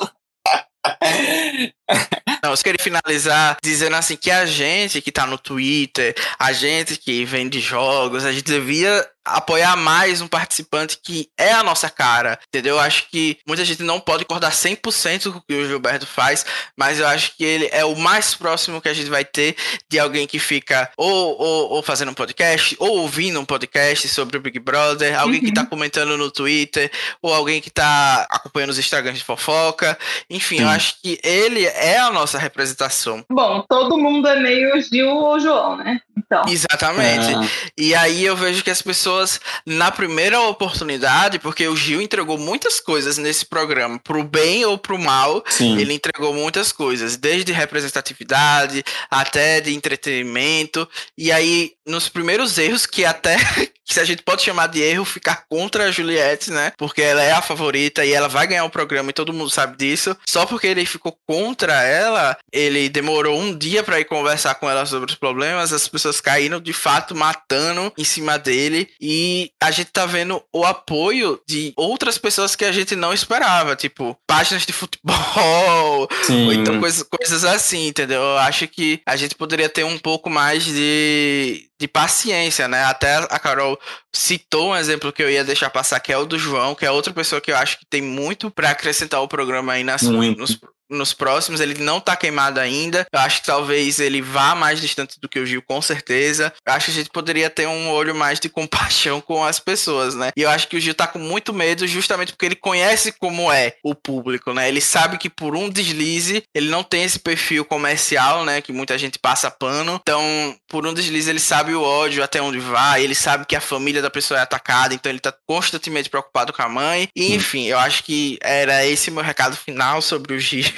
Não, eu queria finalizar dizendo assim que a gente que tá no Twitter, a gente que vende jogos, a gente devia apoiar mais um participante que é a nossa cara, entendeu? Eu acho que muita gente não pode acordar 100% com o que o Gilberto faz, mas eu acho que ele é o mais próximo que a gente vai ter de alguém que fica ou, ou, ou fazendo um podcast, ou ouvindo um podcast sobre o Big Brother, alguém uhum. que tá comentando no Twitter, ou alguém que tá acompanhando os Instagrams de fofoca, enfim, eu acho que ele é a nossa representação. Bom, todo mundo é meio Gil ou João, né? Então. Exatamente. É. E aí eu vejo que as pessoas pessoas na primeira oportunidade, porque o Gil entregou muitas coisas nesse programa, pro bem ou pro mal, Sim. ele entregou muitas coisas, desde representatividade até de entretenimento. E aí, nos primeiros erros, que até que a gente pode chamar de erro, ficar contra a Juliette, né? Porque ela é a favorita e ela vai ganhar o programa e todo mundo sabe disso. Só porque ele ficou contra ela, ele demorou um dia para ir conversar com ela sobre os problemas, as pessoas caíram de fato matando em cima dele e a gente tá vendo o apoio de outras pessoas que a gente não esperava, tipo, páginas de futebol, Sim. ou então coisas, coisas assim, entendeu? Eu acho que a gente poderia ter um pouco mais de, de paciência, né? Até a Carol citou um exemplo que eu ia deixar passar, que é o do João, que é outra pessoa que eu acho que tem muito para acrescentar o programa aí nas, nos, nos próximos, ele não tá queimado ainda. Eu acho que talvez ele vá mais distante do que o Gil, com certeza. Eu acho que a gente poderia ter um olho mais de compaixão com as pessoas, né? E eu acho que o Gil tá com muito medo justamente porque ele conhece como é o público, né? Ele sabe que por um deslize, ele não tem esse perfil comercial, né? Que muita gente passa pano. Então, por um deslize, ele sabe o ódio até onde vai, ele sabe que a família da pessoa é atacada, então ele tá constantemente preocupado com a mãe. E, enfim, eu acho que era esse meu recado final sobre o Gil.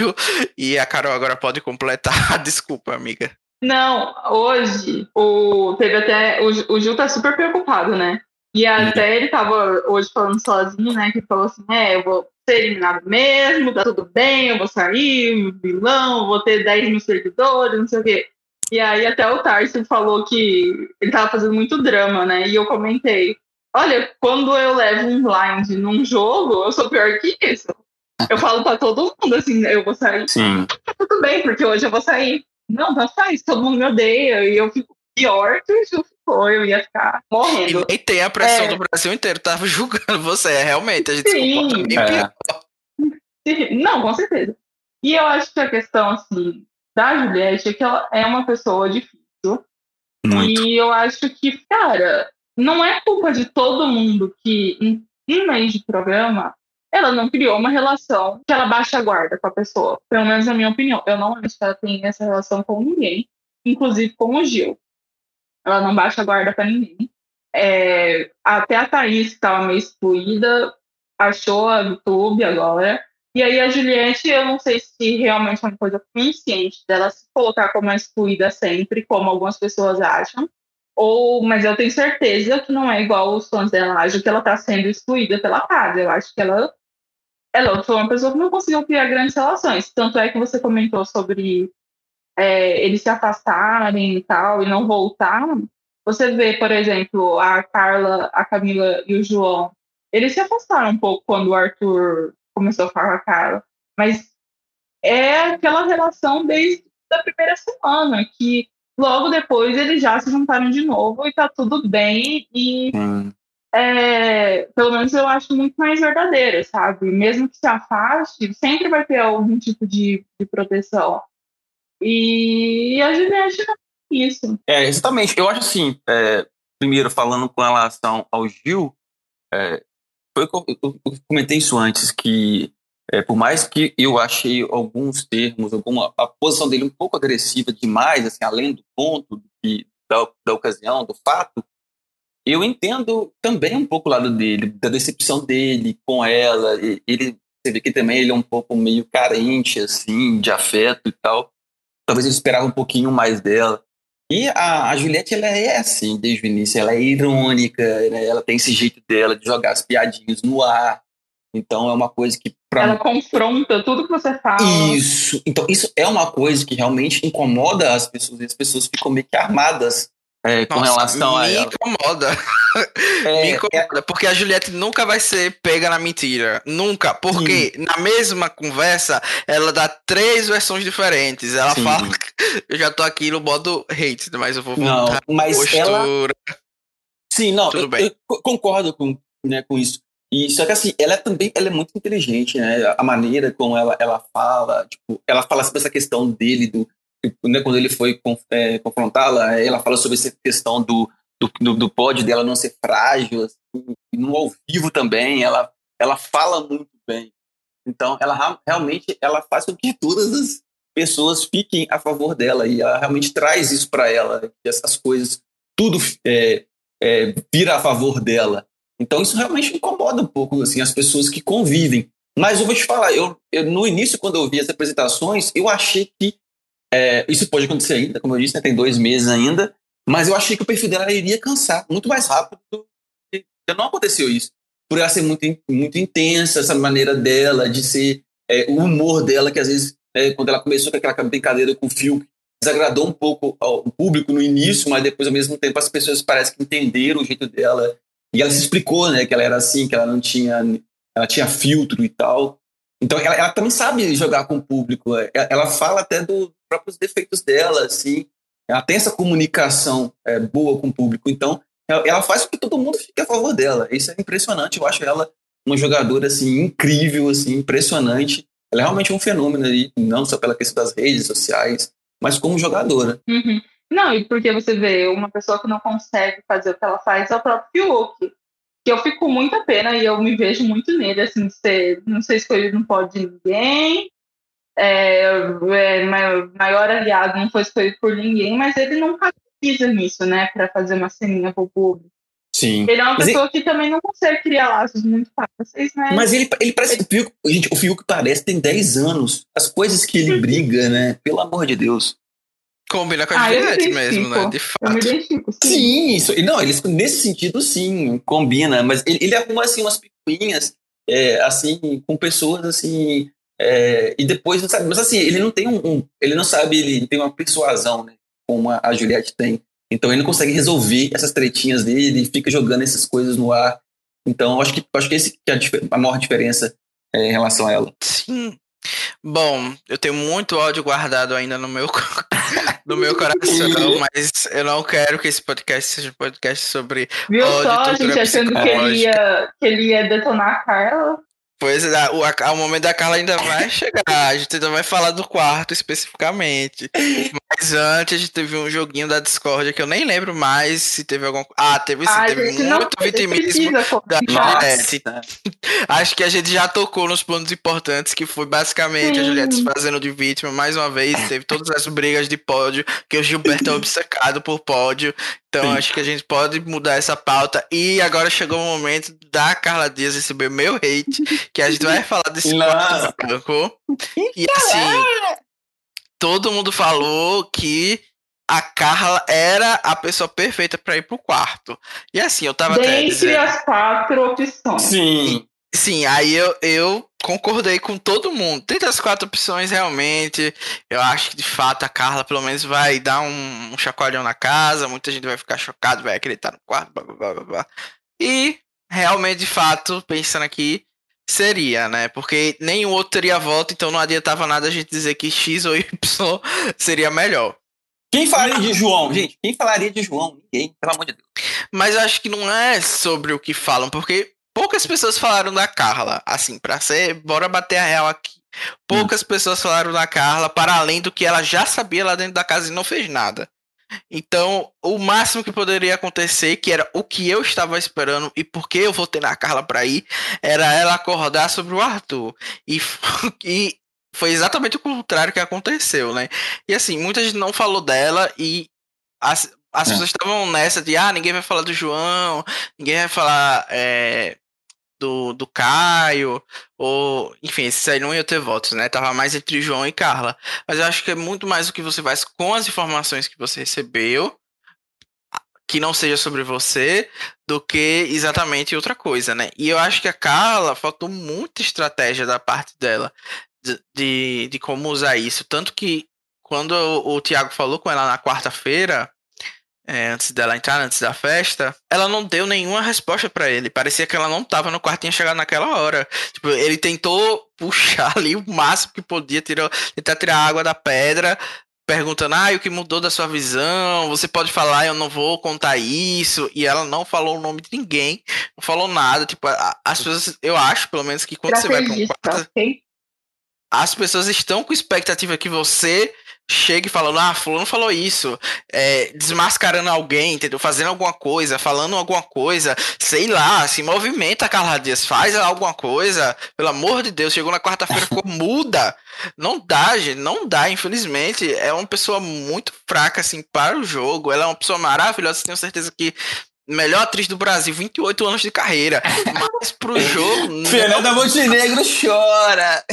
E a Carol agora pode completar. Desculpa, amiga. Não, hoje o teve até o, o Gil tá super preocupado, né? E até ele tava hoje falando sozinho, né? Que falou assim: é, eu vou ser eliminado mesmo, tá tudo bem, eu vou sair, vilão, vou ter 10 mil seguidores, não sei o quê. E aí até o Tarso falou que ele tava fazendo muito drama, né? E eu comentei: olha, quando eu levo um blind num jogo, eu sou pior que isso. Eu falo pra todo mundo assim, eu vou sair. Sim. Tudo bem, porque hoje eu vou sair. Não, não faz, todo mundo me odeia e eu fico pior que o Gil ficou, eu ia ficar morrendo. E tem a pressão é. do Brasil inteiro, tava julgando você, é, realmente, a gente Sim. se bem é. pior. Não, com certeza. E eu acho que a questão, assim, da Juliette é que ela é uma pessoa difícil. Muito. E eu acho que, cara, não é culpa de todo mundo que, em um mês de programa, ela não criou uma relação que ela baixa a guarda com a pessoa. Pelo menos na minha opinião. Eu não acho que ela tem essa relação com ninguém, inclusive com o Gil. Ela não baixa a guarda para ninguém. É, até a Thaís, que estava meio excluída, achou a YouTube agora. E aí a Juliette, eu não sei se realmente é uma coisa consciente dela se colocar como excluída sempre, como algumas pessoas acham. Ou, mas eu tenho certeza que não é igual os fãs dela acham que ela está sendo excluída pela casa. Eu acho que ela ela foi uma pessoa que não conseguiu criar grandes relações. Tanto é que você comentou sobre é, eles se afastarem e tal, e não voltar. Você vê, por exemplo, a Carla, a Camila e o João, eles se afastaram um pouco quando o Arthur começou a falar com a Carla. Mas é aquela relação desde a primeira semana, que logo depois eles já se juntaram de novo e tá tudo bem. E hum é, pelo menos eu acho muito mais verdadeira, sabe? Mesmo que se afaste, sempre vai ter algum tipo de, de proteção. E a Juliette não é isso. É, exatamente. Eu acho assim, é, primeiro, falando com relação ao Gil, é, foi, eu, eu, eu, comentei isso antes, que é, por mais que eu achei alguns termos, alguma, a posição dele um pouco agressiva demais, assim, além do ponto que, da, da ocasião, do fato, eu entendo também um pouco o lado dele, da decepção dele com ela. Ele Você vê que também ele é um pouco meio carente, assim, de afeto e tal. Talvez ele esperava um pouquinho mais dela. E a, a Juliette, ela é assim, desde o início. Ela é irônica, né? ela tem esse jeito dela de jogar as piadinhas no ar. Então é uma coisa que. Pra... Ela confronta tudo que você fala. Isso. Então, isso é uma coisa que realmente incomoda as pessoas. E as pessoas ficam meio que armadas é, com Nossa, relação a me ela. Incomoda. É, me incomoda. É... Porque a Juliette nunca vai ser pega na mentira. Nunca. Porque Sim. na mesma conversa, ela dá três versões diferentes. Ela Sim. fala. Eu já tô aqui no modo hate, mas eu vou voltar. Não, mas postura. ela. Sim, não, Tudo eu, bem. eu concordo com, né, com isso. E só que assim, ela é também ela é muito inteligente, né? A maneira como ela, ela fala, tipo, ela fala sobre essa questão dele, do, né, quando ele foi é, confrontá-la, ela fala sobre essa questão do, do, do pódio dela não ser frágil, assim, no ao vivo também, ela, ela fala muito bem. Então, ela realmente ela faz com que todas as pessoas fiquem a favor dela e ela realmente traz isso para ela, essas coisas, tudo é, é, vira a favor dela. Então isso realmente incomoda um pouco assim as pessoas que convivem. Mas eu vou te falar, eu, eu no início quando eu vi as apresentações, eu achei que é, isso pode acontecer ainda, como eu disse, né, tem dois meses ainda, mas eu achei que o perfil dela iria cansar muito mais rápido. Não aconteceu isso. Por ela ser muito, muito intensa, essa maneira dela de ser, é, o humor dela, que às vezes, é, quando ela começou com aquela brincadeira com o Phil, desagradou um pouco ao público no início, mas depois, ao mesmo tempo, as pessoas parecem que entenderam o jeito dela e ela se explicou, né, que ela era assim, que ela não tinha, ela tinha filtro e tal. Então ela, ela também sabe jogar com o público. Ela, é, ela fala até dos próprios defeitos dela, assim. Ela tem essa comunicação é, boa com o público. Então ela, ela, faz com que todo mundo fique a favor dela. Isso é impressionante. Eu acho ela uma jogadora assim incrível, assim, impressionante. Ela é realmente um fenômeno aí, não só pela questão das redes sociais, mas como jogadora. Uhum. Não, e porque você vê uma pessoa que não consegue fazer o que ela faz é o próprio Fiuk. Que eu fico com muita pena e eu me vejo muito nele, assim, de ser, não ser escolhido não pode ninguém. É, é, maior aliado não foi escolhido por ninguém, mas ele nunca precisa nisso, né, para fazer uma ceninha pro público. Sim. Ele é uma pessoa ele... que também não consegue criar laços muito fáceis, né? Mas ele, ele parece. Ele... O Fiuk, gente, o Fiuk parece tem 10 anos. As coisas que ele briga, né? Pelo amor de Deus. Combina com a ah, Juliette mesmo, né? De fato. Eu me identifico, sim. sim. isso. Não, eles, nesse sentido, sim, combina. Mas ele, ele arruma, assim, umas picuinhas, é, assim, com pessoas, assim... É, e depois, sabe? Mas, assim, ele não tem um... um ele não sabe, ele tem uma persuasão, né? Como a, a Juliette tem. Então, ele não consegue resolver essas tretinhas dele e fica jogando essas coisas no ar. Então, acho que, acho que esse que é a, a maior diferença é, em relação a ela. Sim. Bom, eu tenho muito ódio guardado ainda no meu, no meu coração, mas eu não quero que esse podcast seja um podcast sobre. Viu ódio, só, a gente achando que ele, ia, que ele ia detonar a Carla? Pois é, o, o momento da Carla ainda vai chegar. A gente ainda vai falar do quarto especificamente. Mas antes a gente teve um joguinho da Discord que eu nem lembro mais se teve algum. Ah, teve sim, teve muito não, vitimismo da Juliette. Acho que a gente já tocou nos pontos importantes, que foi basicamente sim. a Juliette fazendo de vítima mais uma vez. Teve todas as brigas de pódio, que o Gilberto é obcecado por pódio. Então Sim. acho que a gente pode mudar essa pauta. E agora chegou o momento da Carla Dias receber meu hate, que a gente vai falar desse quarto branco. E assim, todo mundo falou que a Carla era a pessoa perfeita para ir pro quarto. E assim, eu tava Dentre até dizendo... as quatro opções. Sim. Sim, aí eu, eu concordei com todo mundo. Dentre as quatro opções, realmente, eu acho que de fato a Carla pelo menos vai dar um, um chacoalhão na casa, muita gente vai ficar chocado, vai acreditar no quarto, blá, blá, blá, blá. E realmente, de fato, pensando aqui, seria, né? Porque nenhum outro teria voto, então não adiantava nada a gente dizer que X ou Y seria melhor. Quem falaria de João, gente? Quem falaria de João? Ninguém, pelo amor de Deus. Mas eu acho que não é sobre o que falam, porque poucas pessoas falaram da Carla, assim, para ser, bora bater a real aqui. Poucas hum. pessoas falaram da Carla para além do que ela já sabia lá dentro da casa e não fez nada. Então, o máximo que poderia acontecer, que era o que eu estava esperando e porque eu votei na Carla para ir, era ela acordar sobre o Arthur. E, e foi exatamente o contrário que aconteceu, né? E assim, muita gente não falou dela e as, as é. pessoas estavam nessa de ah, ninguém vai falar do João, ninguém vai falar é, do, do Caio, ou, enfim, esses aí não iam ter votos, né? Tava mais entre João e Carla. Mas eu acho que é muito mais o que você faz com as informações que você recebeu, que não seja sobre você, do que exatamente outra coisa, né? E eu acho que a Carla faltou muita estratégia da parte dela de, de, de como usar isso. Tanto que quando o, o Tiago falou com ela na quarta-feira, é, antes dela entrar, antes da festa, ela não deu nenhuma resposta para ele. Parecia que ela não tava no quarto, tinha chegado naquela hora. Tipo, ele tentou puxar ali o máximo que podia, tirar, tentar tirar a água da pedra, perguntando, ah, o que mudou da sua visão? Você pode falar, eu não vou contar isso. E ela não falou o nome de ninguém, não falou nada. Tipo, as pessoas, eu acho, pelo menos, que quando você vai pra um quarto, okay. as pessoas estão com expectativa que você chegue falando, ah, fulano falou isso, é, desmascarando alguém, entendeu? Fazendo alguma coisa, falando alguma coisa, sei lá, se movimenta, Carla Dias, faz alguma coisa, pelo amor de Deus, chegou na quarta-feira, ficou muda. Não dá, gente, não dá, infelizmente. É uma pessoa muito fraca, assim, para o jogo. Ela é uma pessoa maravilhosa, tenho certeza que melhor atriz do Brasil, 28 anos de carreira. Mas pro jogo. Fernanda Montenegro chora.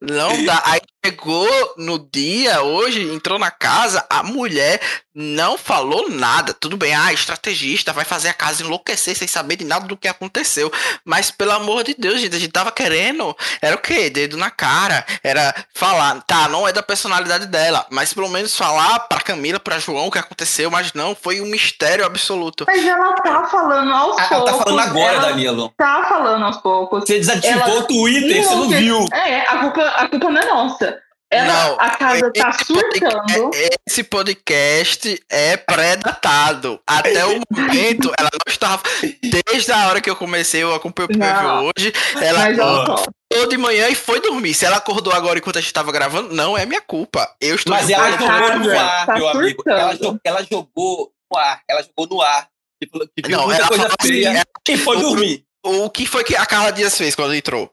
Não dá. Aí chegou no dia, hoje, entrou na casa, a mulher não falou nada. Tudo bem, ah, estrategista, vai fazer a casa enlouquecer sem saber de nada do que aconteceu. Mas, pelo amor de Deus, gente, a gente tava querendo. Era o quê? Dedo na cara. Era falar, tá, não é da personalidade dela, mas pelo menos falar pra Camila, pra João o que aconteceu, mas não, foi um mistério absoluto. Mas ela tá falando aos ela poucos. Ela tá falando agora, Danilo. Tá falando aos poucos. Você desativou ela... o Twitter, você não viu. É, a culpa, a culpa não é nossa. Ela, não, a casa tá surtando. Esse podcast é pré-datado. Até o momento, ela não estava. Desde a hora que eu comecei, eu acompanhei o PV hoje. Ela acordou de manhã e foi dormir. Se ela acordou agora enquanto a gente estava gravando, não é minha culpa. Eu estou Mas ela jogou no ar, tá meu amigo. Ela, ela, jogou no ar. Ela jogou no ar. Não, ela coisa feia assim, e foi dormir. O, o que foi que a Carla Dias fez quando entrou?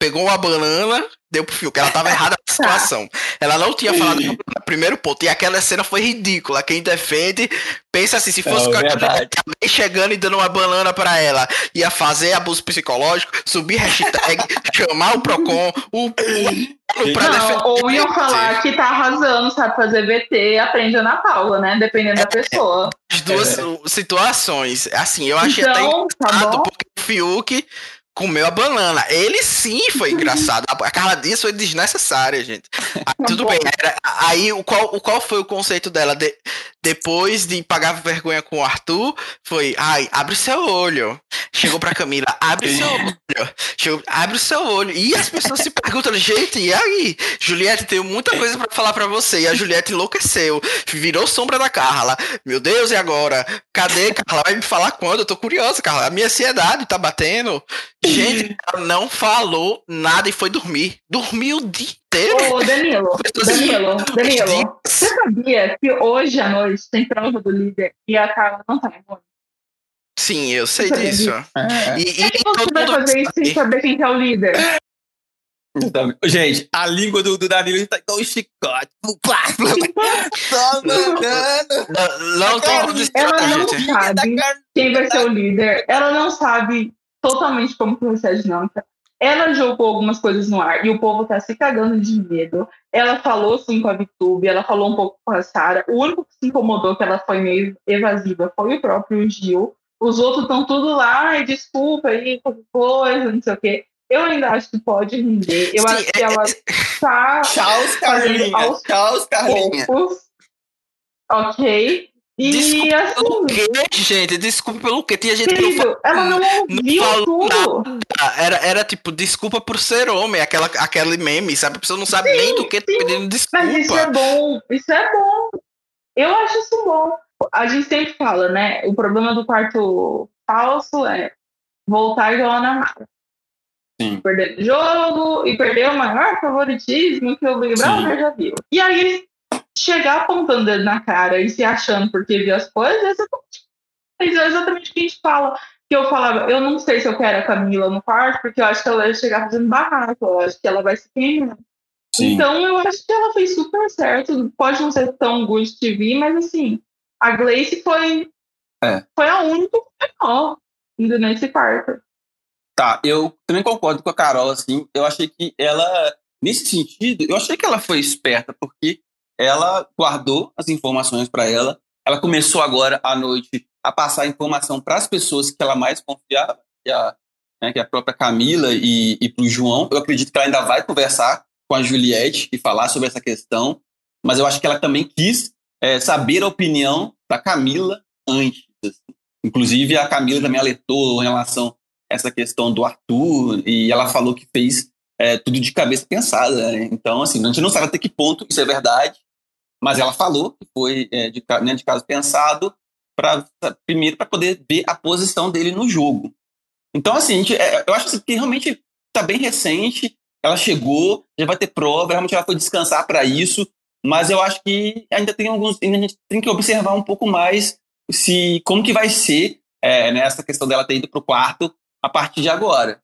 Pegou uma banana deu pro fio, que ela tava errada na situação. Ela não tinha falado no primeiro ponto. E aquela cena foi ridícula. Quem defende, pensa assim, se fosse é, alguém chegando e dando uma banana para ela, ia fazer abuso psicológico, subir hashtag, chamar o Procon, o, não, ou iam falar que tá arrasando, sabe fazer VT, aprende a Ana Paula, né? Dependendo é, da pessoa. As duas é. situações. Assim, eu achei então, até engraçado, tá porque o Fiuk comeu a banana. Ele sim foi engraçado. A Carla Dias foi desnecessária, gente. Aí, tudo bem. Era, aí o qual, o qual foi o conceito dela? De, depois de pagar vergonha com o Arthur, foi, ai, abre seu olho. Chegou pra Camila, abre seu olho. Chegou, abre o seu olho. E as pessoas se perguntam, gente, e aí? Juliette, tenho muita coisa para falar para você. E a Juliette enlouqueceu. Virou sombra da Carla. Meu Deus, e agora? Cadê, Carla? Vai me falar quando? Eu tô curiosa, Carla. A minha ansiedade tá batendo. Gente, ela não falou nada e foi dormir. Dormiu o dia inteiro. Ô, Danilo, Danilo, Danilo, você sabia que hoje à noite tem prova do líder e a Carla não tá em Sim, eu sei disso. É. E, e, e você vai fazer isso sem saber quem é o líder? Então, gente, a língua do, do Danilo tá igual um chicote. Só mandando. Não, não Ela não sabe quem vai ser o líder. Ela não sabe totalmente como que vai ser a dinâmica. Ela jogou algumas coisas no ar e o povo tá se cagando de medo. Ela falou sim com a Vitube, ela falou um pouco com a Sara. O único que se incomodou que ela foi meio evasiva foi o próprio Gil. Os outros estão tudo lá, e desculpa aí, qualquer coisa, não sei o quê. Eu ainda acho que pode render. Eu sim, acho que é, ela tá. Tchau, Carlinha. Tchau, Carlinha. Ok. E Desculpa assim, pelo quê, gente? Desculpa pelo quê? Tinha gente querido, que não, ela não, não falou tudo. Nada. Era, era tipo, desculpa por ser homem, aquela, aquele meme, sabe? A pessoa não sabe sim, nem do que tá pedindo desculpa. Mas isso é bom, isso é bom. Eu acho isso bom. A gente sempre fala, né? O problema do quarto falso é voltar igual a Ana Mara. Sim. Perder o jogo e perder o maior favoritismo que o Big Brother já viu. E aí chegar apontando dedo na cara e se achando porque viu as coisas, é exatamente, é exatamente o que a gente fala. Que eu falava, eu não sei se eu quero a Camila no quarto, porque eu acho que ela vai chegar fazendo barraco, eu acho que ela vai se queimar. Sim. Então eu acho que ela fez super certo. Pode não ser tão good TV, mas assim, a Gleice foi, é. foi a única menor indo nesse quarto. Tá, eu também concordo com a Carol, assim. Eu achei que ela, nesse sentido, eu achei que ela foi esperta, porque ela guardou as informações para ela. Ela começou agora à noite a passar informação para as pessoas que ela mais confiava, que a, né, que a própria Camila e, e para o João. Eu acredito que ela ainda vai conversar com a Juliette e falar sobre essa questão, mas eu acho que ela também quis é, saber a opinião da Camila antes. Assim. Inclusive, a Camila também alertou em relação a essa questão do Arthur, e ela falou que fez é, tudo de cabeça pensada. Né? Então, assim, a gente não sabe até que ponto isso é verdade, mas ela falou que foi é, de, né, de caso pensado, pra, primeiro para poder ver a posição dele no jogo. Então, assim, gente, é, eu acho que realmente está bem recente, ela chegou, já vai ter prova, realmente ela foi descansar para isso, mas eu acho que ainda tem alguns, ainda a gente tem que observar um pouco mais se como que vai ser é, nessa questão dela ter ido para o quarto a partir de agora.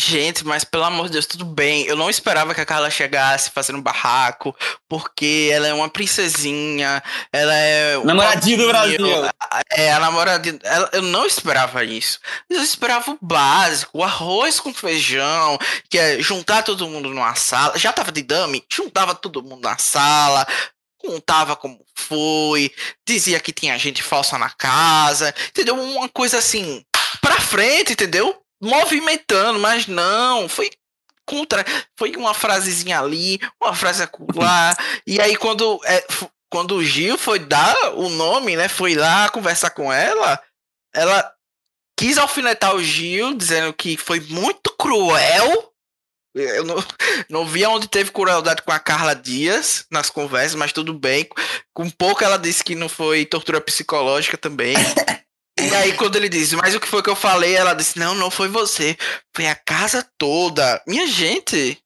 Gente, mas pelo amor de Deus, tudo bem. Eu não esperava que a Carla chegasse fazendo barraco, porque ela é uma princesinha, ela é. Namoradinha do Brasil. É, a namoradinha. Eu não esperava isso. Eu esperava o básico, o arroz com feijão, que é juntar todo mundo numa sala. Já tava de dame, juntava todo mundo na sala, contava como foi, dizia que tinha gente falsa na casa, entendeu? Uma coisa assim, pra frente, entendeu? Movimentando, mas não, foi contra, foi uma frasezinha ali, uma frase lá, e aí quando é, quando o Gil foi dar o nome, né, foi lá conversar com ela, ela quis alfinetar o Gil, dizendo que foi muito cruel. Eu não, não vi onde teve crueldade com a Carla Dias nas conversas, mas tudo bem. Com pouco ela disse que não foi tortura psicológica também. E aí, quando ele disse, mas o que foi que eu falei? Ela disse, não, não foi você. Foi a casa toda. Minha gente,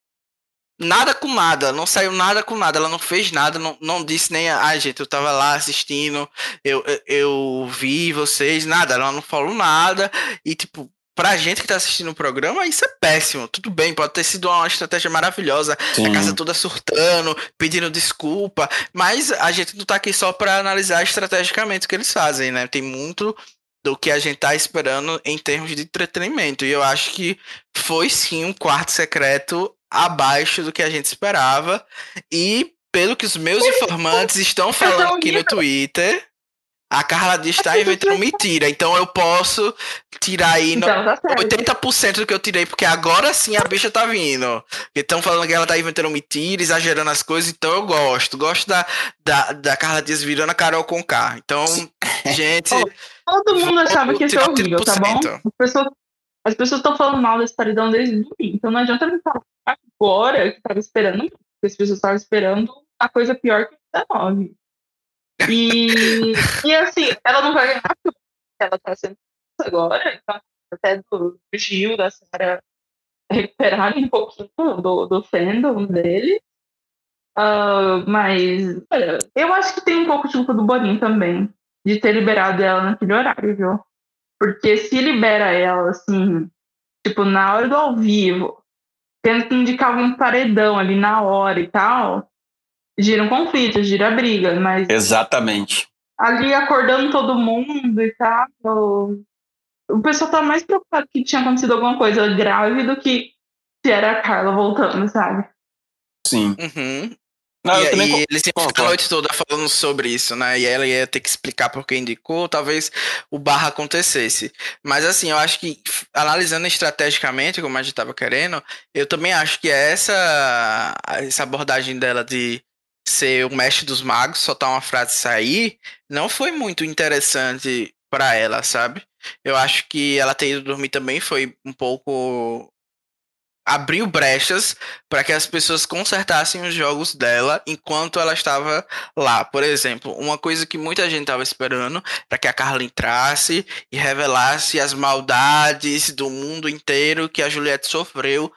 nada com nada. Não saiu nada com nada. Ela não fez nada. Não, não disse nem, ah, gente, eu tava lá assistindo. Eu, eu, eu vi vocês. Nada. Ela não falou nada. E, tipo, pra gente que tá assistindo o programa, isso é péssimo. Tudo bem, pode ter sido uma estratégia maravilhosa. Sim. A casa toda surtando, pedindo desculpa. Mas a gente não tá aqui só pra analisar estrategicamente o que eles fazem, né? Tem muito do que a gente tá esperando em termos de entretenimento. E eu acho que foi sim um quarto secreto abaixo do que a gente esperava. E pelo que os meus informantes estão falando aqui no Twitter, a Carla Dias está inventando mentira. Então eu posso tirar aí então, tá 80% do que eu tirei, porque agora sim a bicha tá vindo. Estão falando que ela tá inventando mentira, exagerando as coisas, então eu gosto. Gosto da, da, da Carla Dias virando a Carol com K. Então, gente. Todo mundo achava que ia ser horrível, tá bom? As pessoas as pessoas estão falando mal desse paredão desde o fim, então não adianta me falar agora que estava esperando, porque as pessoas estavam esperando a coisa pior que o 19. E, e assim, ela não vai ganhar porque ela está sendo agora, então até do Gil, da Sarah recuperarem um pouquinho do, do fandom dele. Uh, mas olha, eu acho que tem um pouco de culpa do Boninho também de ter liberado ela naquele horário, viu? Porque se libera ela, assim, tipo, na hora do ao vivo, tendo que indicar um paredão ali na hora e tal, gira um conflito, gira briga, mas. Exatamente. Ali acordando todo mundo e tal. O pessoal tá mais preocupado que tinha acontecido alguma coisa grave do que se era a Carla voltando, sabe? Sim. Uhum. Não, e, também... e eles iam ficar a noite toda falando sobre isso, né? E ela ia ter que explicar por que indicou, talvez o barra acontecesse. Mas assim, eu acho que, analisando estrategicamente, como a gente estava querendo, eu também acho que essa, essa abordagem dela de ser o mestre dos magos, soltar uma frase e sair, não foi muito interessante para ela, sabe? Eu acho que ela ter ido dormir também foi um pouco abriu brechas para que as pessoas consertassem os jogos dela enquanto ela estava lá. Por exemplo, uma coisa que muita gente estava esperando para que a Carla entrasse e revelasse as maldades do mundo inteiro que a Juliette sofreu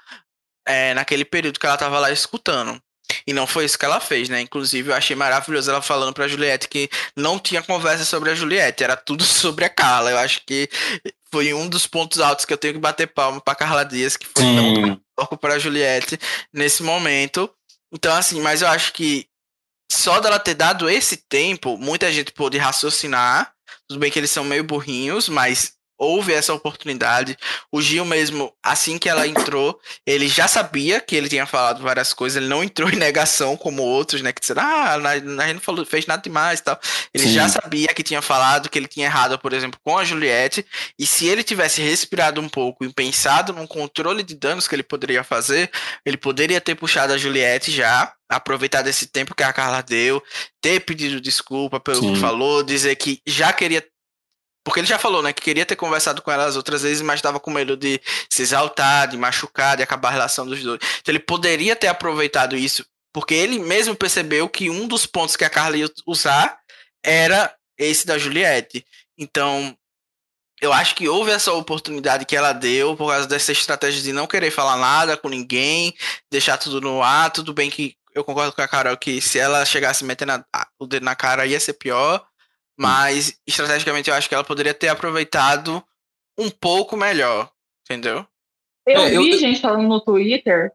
é, naquele período que ela estava lá escutando. E não foi isso que ela fez, né? Inclusive, eu achei maravilhoso ela falando pra Juliette que não tinha conversa sobre a Juliette, era tudo sobre a Carla. Eu acho que foi um dos pontos altos que eu tenho que bater palma pra Carla Dias, que foi Sim. tão para Juliette nesse momento. Então, assim, mas eu acho que só dela ter dado esse tempo, muita gente pôde raciocinar. Tudo bem que eles são meio burrinhos, mas houve essa oportunidade. O Gil mesmo, assim que ela entrou, ele já sabia que ele tinha falado várias coisas, ele não entrou em negação como outros, né, que disseram, ah, a gente não falou, fez nada demais e tal. Ele Sim. já sabia que tinha falado que ele tinha errado, por exemplo, com a Juliette, e se ele tivesse respirado um pouco e pensado num controle de danos que ele poderia fazer, ele poderia ter puxado a Juliette já, aproveitar desse tempo que a Carla deu, ter pedido desculpa pelo Sim. que falou, dizer que já queria porque ele já falou, né, que queria ter conversado com ela as outras vezes, mas estava com medo de se exaltar, de machucar, de acabar a relação dos dois. Então ele poderia ter aproveitado isso, porque ele mesmo percebeu que um dos pontos que a Carla ia usar era esse da Juliette. Então, eu acho que houve essa oportunidade que ela deu por causa dessa estratégia de não querer falar nada com ninguém, deixar tudo no ar. Tudo bem que eu concordo com a Carol que se ela chegasse metendo o dedo na cara ia ser pior. Mas, estrategicamente, eu acho que ela poderia ter aproveitado um pouco melhor, entendeu? Eu é, vi eu... gente falando no Twitter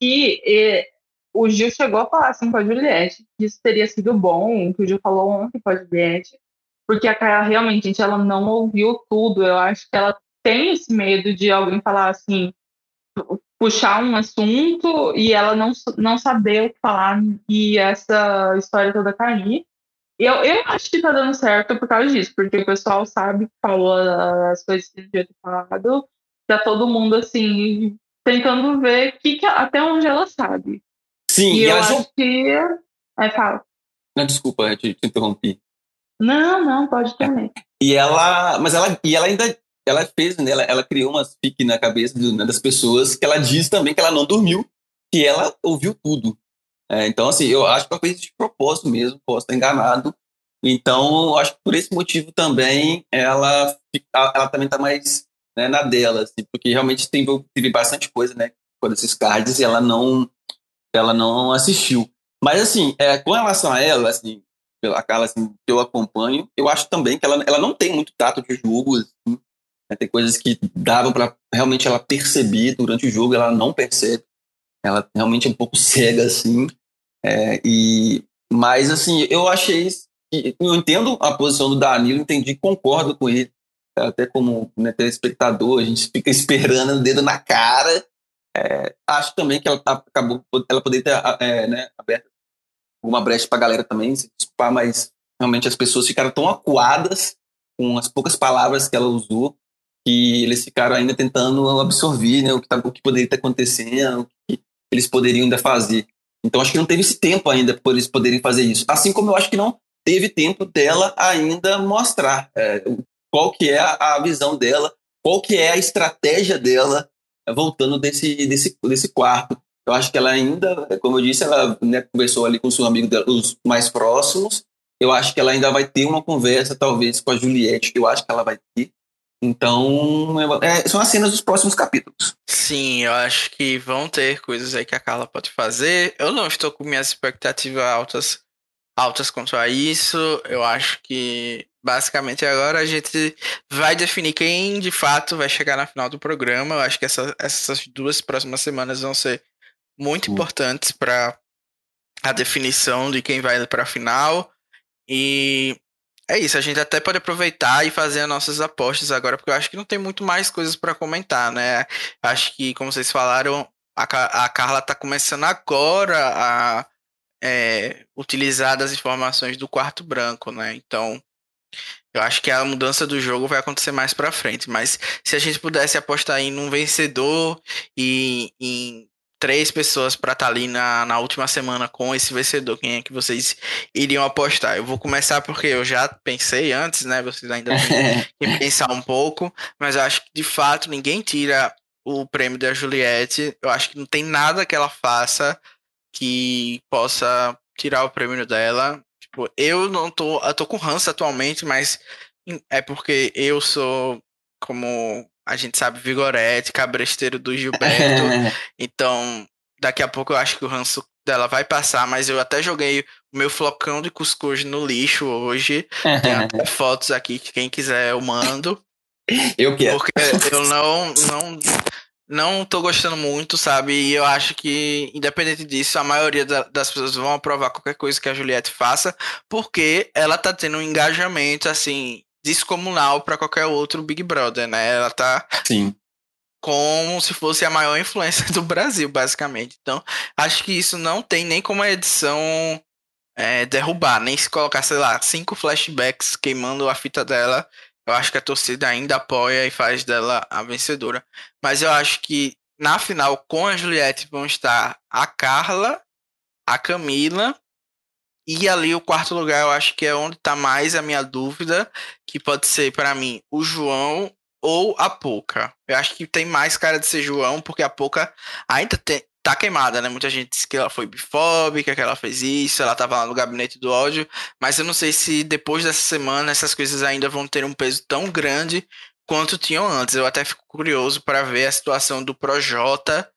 que e, o Gil chegou a falar assim com a Juliette, que isso teria sido bom, que o Gil falou ontem com a Juliette, porque a Kaia realmente, gente, ela não ouviu tudo. Eu acho que ela tem esse medo de alguém falar assim, puxar um assunto e ela não, não saber o que falar, e essa história toda cair. Eu, eu acho que tá dando certo por causa disso, porque o pessoal sabe que falou as coisas que devia ter falado. Tá todo mundo, assim, tentando ver que, que até onde ela sabe. Sim, e, e eu acho que. Aí fala. Não, desculpa, eu te, te interrompi. Não, não, pode também. E ela. Mas ela, e ela ainda. Ela fez, né? Ela, ela criou umas fique na cabeça né, das pessoas que ela diz também que ela não dormiu, que ela ouviu tudo. É, então, assim, eu acho que ela fez de propósito mesmo, posso estar enganado. Então, acho que por esse motivo também ela, ela também está mais né, na dela, assim, porque realmente teve, teve bastante coisa, né, com esses cards e ela não, ela não assistiu. Mas, assim, é, com relação a ela, assim, pela Carla, assim, que eu acompanho, eu acho também que ela, ela não tem muito tato de jogo, assim, né, tem coisas que davam para realmente ela perceber durante o jogo, ela não percebe. Ela realmente é um pouco cega, assim. É, e, mas, assim, eu achei. Eu entendo a posição do Danilo, entendi, concordo com ele. Até como né, telespectador, a gente fica esperando o dedo na cara. É, acho também que ela tá, acabou, ela poderia ter é, né, aberto uma brecha para a galera também, se desculpar, mas realmente as pessoas ficaram tão acuadas com as poucas palavras que ela usou que eles ficaram ainda tentando absorver né, o, que tá, o que poderia estar acontecendo, o que eles poderiam ainda fazer. Então acho que não teve esse tempo ainda por eles poderem fazer isso. Assim como eu acho que não teve tempo dela ainda mostrar é, qual que é a, visão dela, qual que é a estratégia dela é, voltando desse, desse, desse quarto. Eu acho que ela ainda, como eu disse, ela né, conversou ali com seu amigo dela, os mais próximos. Eu acho que ela ainda vai ter uma conversa, talvez, com a Juliette, que eu acho que ela vai ter, então, é, são as cenas dos próximos capítulos. Sim, eu acho que vão ter coisas aí que a Carla pode fazer. Eu não estou com minhas expectativas altas, altas quanto a isso. Eu acho que basicamente agora a gente vai definir quem de fato vai chegar na final do programa. Eu acho que essa, essas duas próximas semanas vão ser muito importantes para a definição de quem vai para a final. E é isso, a gente até pode aproveitar e fazer as nossas apostas agora, porque eu acho que não tem muito mais coisas para comentar, né? Acho que, como vocês falaram, a, a Carla está começando agora a é, utilizar das informações do quarto branco, né? Então, eu acho que a mudança do jogo vai acontecer mais para frente. Mas se a gente pudesse apostar em um vencedor e em três pessoas para estar tá ali na, na última semana com esse vencedor. Quem é que vocês iriam apostar? Eu vou começar porque eu já pensei antes, né? Vocês ainda têm que pensar um pouco, mas eu acho que de fato ninguém tira o prêmio da Juliette. Eu acho que não tem nada que ela faça que possa tirar o prêmio dela. Tipo, eu não tô, eu tô com ranço atualmente, mas é porque eu sou como a gente sabe Vigorete, Cabresteiro do Gilberto. então, daqui a pouco eu acho que o ranço dela vai passar, mas eu até joguei o meu flocão de cuscuz no lixo hoje. Tem até fotos aqui que quem quiser eu mando. Eu quero. Porque eu não, não, não tô gostando muito, sabe? E eu acho que, independente disso, a maioria da, das pessoas vão aprovar qualquer coisa que a Juliette faça, porque ela tá tendo um engajamento, assim, descomunal para qualquer outro Big Brother, né? Ela tá Sim. como se fosse a maior influência do Brasil, basicamente. Então, acho que isso não tem nem como a edição é, derrubar, nem se colocar, sei lá, cinco flashbacks queimando a fita dela. Eu acho que a torcida ainda apoia e faz dela a vencedora. Mas eu acho que na final, com a Juliette, vão estar a Carla, a Camila e ali o quarto lugar, eu acho que é onde está mais a minha dúvida, que pode ser para mim o João ou a Poca. Eu acho que tem mais cara de ser João, porque a Poca ainda tem, tá queimada, né? Muita gente diz que ela foi bifóbica, que ela fez isso, ela tava lá no gabinete do ódio, mas eu não sei se depois dessa semana essas coisas ainda vão ter um peso tão grande quanto tinham antes. Eu até fico curioso para ver a situação do Projota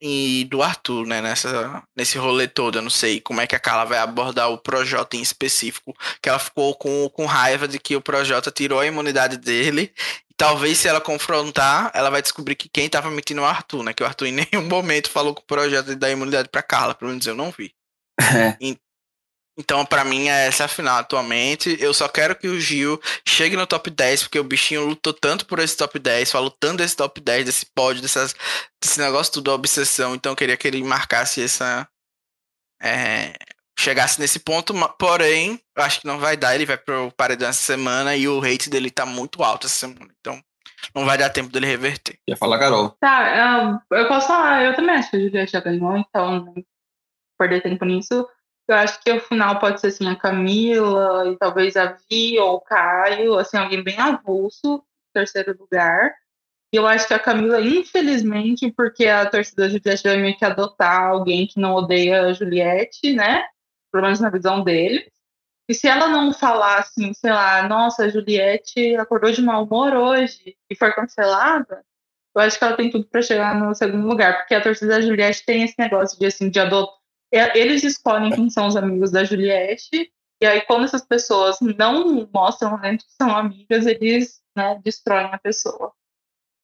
e do Arthur, né, nessa, nesse rolê todo. Eu não sei como é que a Carla vai abordar o Projota em específico, que ela ficou com, com raiva de que o Projota tirou a imunidade dele. E talvez se ela confrontar, ela vai descobrir que quem tava mentindo é o Arthur, né, que o Arthur em nenhum momento falou que o Projota dar imunidade pra Carla, pelo menos eu não vi. É. Então, para mim, é essa a final atualmente. Eu só quero que o Gil chegue no top 10, porque o bichinho lutou tanto por esse top 10, falou tanto desse top 10, desse pódio, dessas, desse negócio tudo, obsessão. Então, eu queria que ele marcasse essa. É, chegasse nesse ponto, porém, eu acho que não vai dar. Ele vai pro paredão essa semana e o hate dele tá muito alto essa semana. Então, não vai dar tempo dele reverter. Ia falar, Carol. Tá, eu, eu posso falar, eu também acho que a Juliette já ganhou, então não perder tempo nisso. Eu acho que o final pode ser assim, a Camila e talvez a Vi ou o Caio, assim, alguém bem avulso, terceiro lugar. E eu acho que a Camila, infelizmente, porque a torcida da Juliette vai meio que adotar alguém que não odeia a Juliette, né? Pelo menos na visão dele. E se ela não falar assim, sei lá, nossa, a Juliette acordou de mau humor hoje e foi cancelada, eu acho que ela tem tudo para chegar no segundo lugar, porque a torcida da Juliette tem esse negócio de assim de adotar eles escolhem quem são os amigos da Juliette, e aí quando essas pessoas não mostram dentro que são amigas, eles né, destroem a pessoa.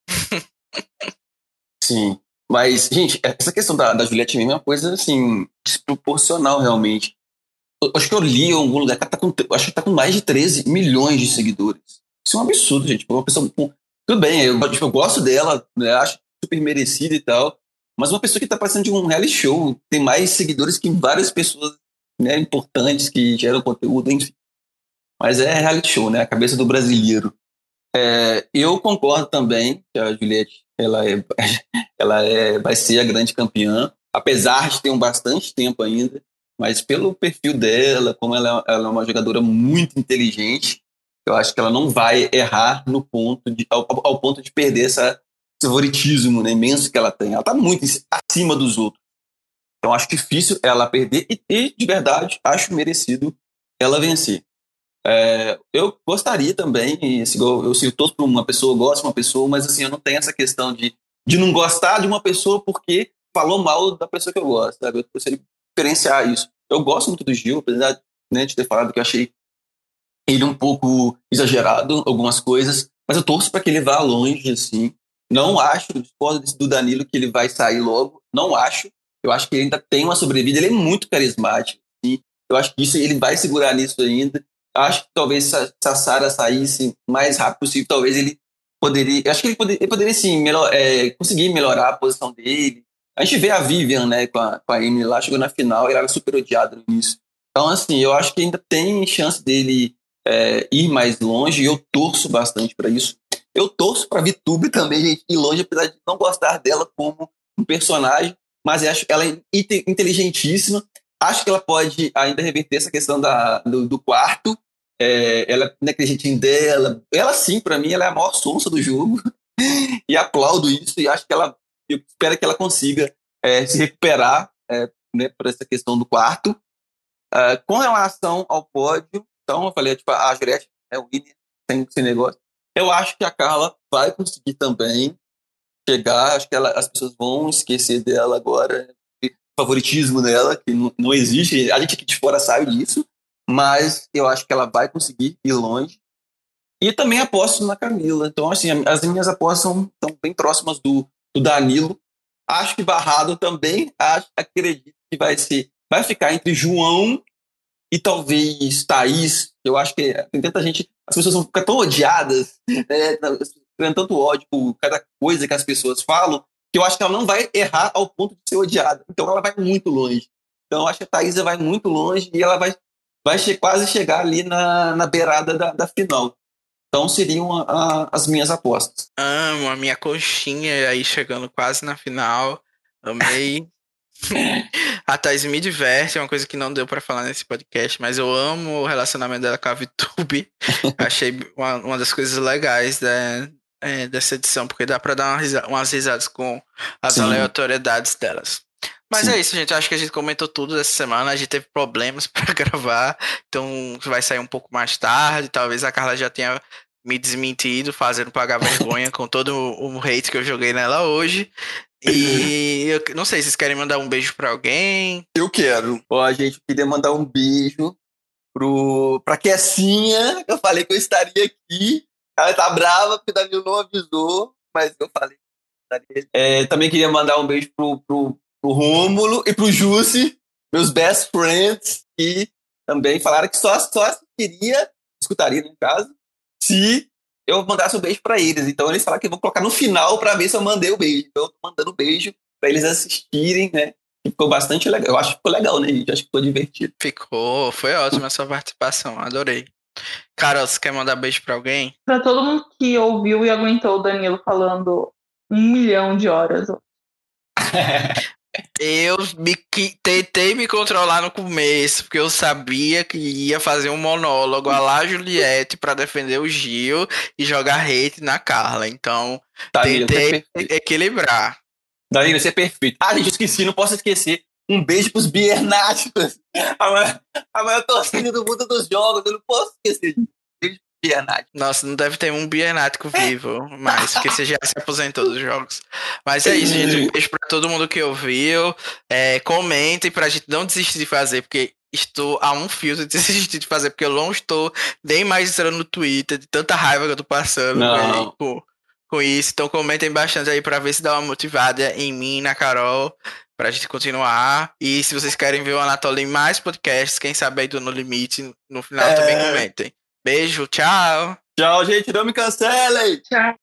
Sim. Mas, gente, essa questão da, da Juliette é uma coisa, assim, desproporcional, realmente. Eu, acho que eu li em algum lugar que tá com, acho que tá com mais de 13 milhões de seguidores. Isso é um absurdo, gente. Uma pessoa. Tudo bem, eu, tipo, eu gosto dela, né, acho super merecida e tal. Mas uma pessoa que está passando de um reality show tem mais seguidores que várias pessoas né, importantes que geram conteúdo, enfim. Mas é reality show, né? A cabeça do brasileiro. É, eu concordo também que a Juliette ela é, ela é, vai ser a grande campeã, apesar de ter um bastante tempo ainda. Mas pelo perfil dela, como ela, ela é uma jogadora muito inteligente, eu acho que ela não vai errar no ponto de, ao, ao ponto de perder essa favoritismo né, imenso que ela tem. Ela está muito acima dos outros. Então acho difícil ela perder e, e de verdade, acho merecido ela vencer. É, eu gostaria também, eu, eu torço por uma pessoa, gosto de uma pessoa, mas assim, eu não tenho essa questão de, de não gostar de uma pessoa porque falou mal da pessoa que eu gosto, sabe? Eu gostaria de diferenciar isso. Eu gosto muito do Gil, apesar né, de ter falado que eu achei ele um pouco exagerado algumas coisas, mas eu torço para que ele vá longe, assim. Não acho, discordo do Danilo que ele vai sair logo. Não acho. Eu acho que ele ainda tem uma sobrevida. Ele é muito carismático. E eu acho que isso ele vai segurar nisso ainda. Acho que talvez se a Sara saísse mais rápido possível, talvez ele poderia. Acho que ele poderia, ele poderia sim, melhor, é, conseguir melhorar a posição dele. A gente vê a Vivian, né, com a, com a Emily lá, chegou na final, ele era super odiado no início. Então, assim, eu acho que ainda tem chance dele é, ir mais longe e eu torço bastante para isso. Eu torço para Vitube também, gente, ir longe, apesar de não gostar dela como um personagem, mas acho ela é inteligentíssima. Acho que ela pode ainda reverter essa questão da, do, do quarto. É, ela negligente dela. Ela, sim, para mim, ela é a maior sonsa do jogo. e aplaudo isso e acho que ela. Eu espero que ela consiga é, se recuperar é, né, por essa questão do quarto. Uh, com relação ao pódio, então eu falei, tipo, a Juliette é o winner, tem esse negócio. Eu acho que a Carla vai conseguir também chegar, acho que ela, as pessoas vão esquecer dela agora, favoritismo dela, que não, não existe, a gente aqui de fora sabe disso, mas eu acho que ela vai conseguir ir longe. E também aposto na Camila. Então, assim, as minhas apostas são bem próximas do, do Danilo. Acho que Barrado também, acho, acredito que vai ser, vai ficar entre João e talvez Thaís Eu acho que tem tanta gente. As pessoas vão ficar tão odiadas, né, tanto ódio por cada coisa que as pessoas falam, que eu acho que ela não vai errar ao ponto de ser odiada. Então ela vai muito longe. Então eu acho que a Thaisa vai muito longe e ela vai, vai quase chegar ali na, na beirada da, da final. Então seriam a, a, as minhas apostas. Amo a minha coxinha aí chegando quase na final. Amei. a Thais me diverte, é uma coisa que não deu para falar nesse podcast, mas eu amo o relacionamento dela com a VTube. Achei uma, uma das coisas legais da, é, dessa edição, porque dá para dar uma risa, umas risadas com as Sim. aleatoriedades delas. Mas Sim. é isso, gente. Acho que a gente comentou tudo dessa semana. A gente teve problemas para gravar, então vai sair um pouco mais tarde. Talvez a Carla já tenha me desmentido, fazendo pagar vergonha com todo o hate que eu joguei nela hoje. E eu não sei, vocês querem mandar um beijo para alguém? Eu quero. Ó, a gente queria mandar um beijo pro, pra Kessinha, que eu falei que eu estaria aqui. Ela tá brava porque o Danilo não avisou, mas eu falei que eu estaria é, Também queria mandar um beijo pro, pro, pro Rômulo e pro Jussi, meus best friends, que também falaram que só, só assistiria, escutaria no caso, se eu mandasse um beijo para eles. Então eles falaram que vão colocar no final para ver se eu mandei o beijo. Então eu tô mandando beijo para eles assistirem, né? ficou bastante legal. Eu acho que ficou legal, né, gente? Acho que ficou divertido. Ficou, foi ótima a sua participação, adorei. Carol, você quer mandar beijo para alguém? Para todo mundo que ouviu e aguentou o Danilo falando um milhão de horas. Eu me, tentei me controlar no começo, porque eu sabia que ia fazer um monólogo a lá Juliette para defender o Gil e jogar hate na Carla. Então, Danilo, tentei é equilibrar. Danilo, você é perfeito. Ah, gente, eu esqueci, não posso esquecer. Um beijo pros Biernáticos. A maior, a maior torcida do mundo dos jogos. Eu não posso esquecer. Biernático. Nossa, não deve ter um Biernático vivo mais, porque você já se aposentou dos jogos. Mas é isso, gente. Um beijo pra todo mundo que ouviu. É, comentem pra gente não desistir de fazer, porque estou a um fio de desistir de fazer, porque eu não estou nem mais entrando no Twitter, de tanta raiva que eu tô passando com, com, isso. Então comentem bastante aí pra ver se dá uma motivada em mim, na Carol, pra gente continuar. E se vocês querem ver o Anatoly em mais podcasts, quem sabe aí do No Limite, no final é... também comentem. Beijo, tchau. Tchau, gente. Não me cancelem. Tchau.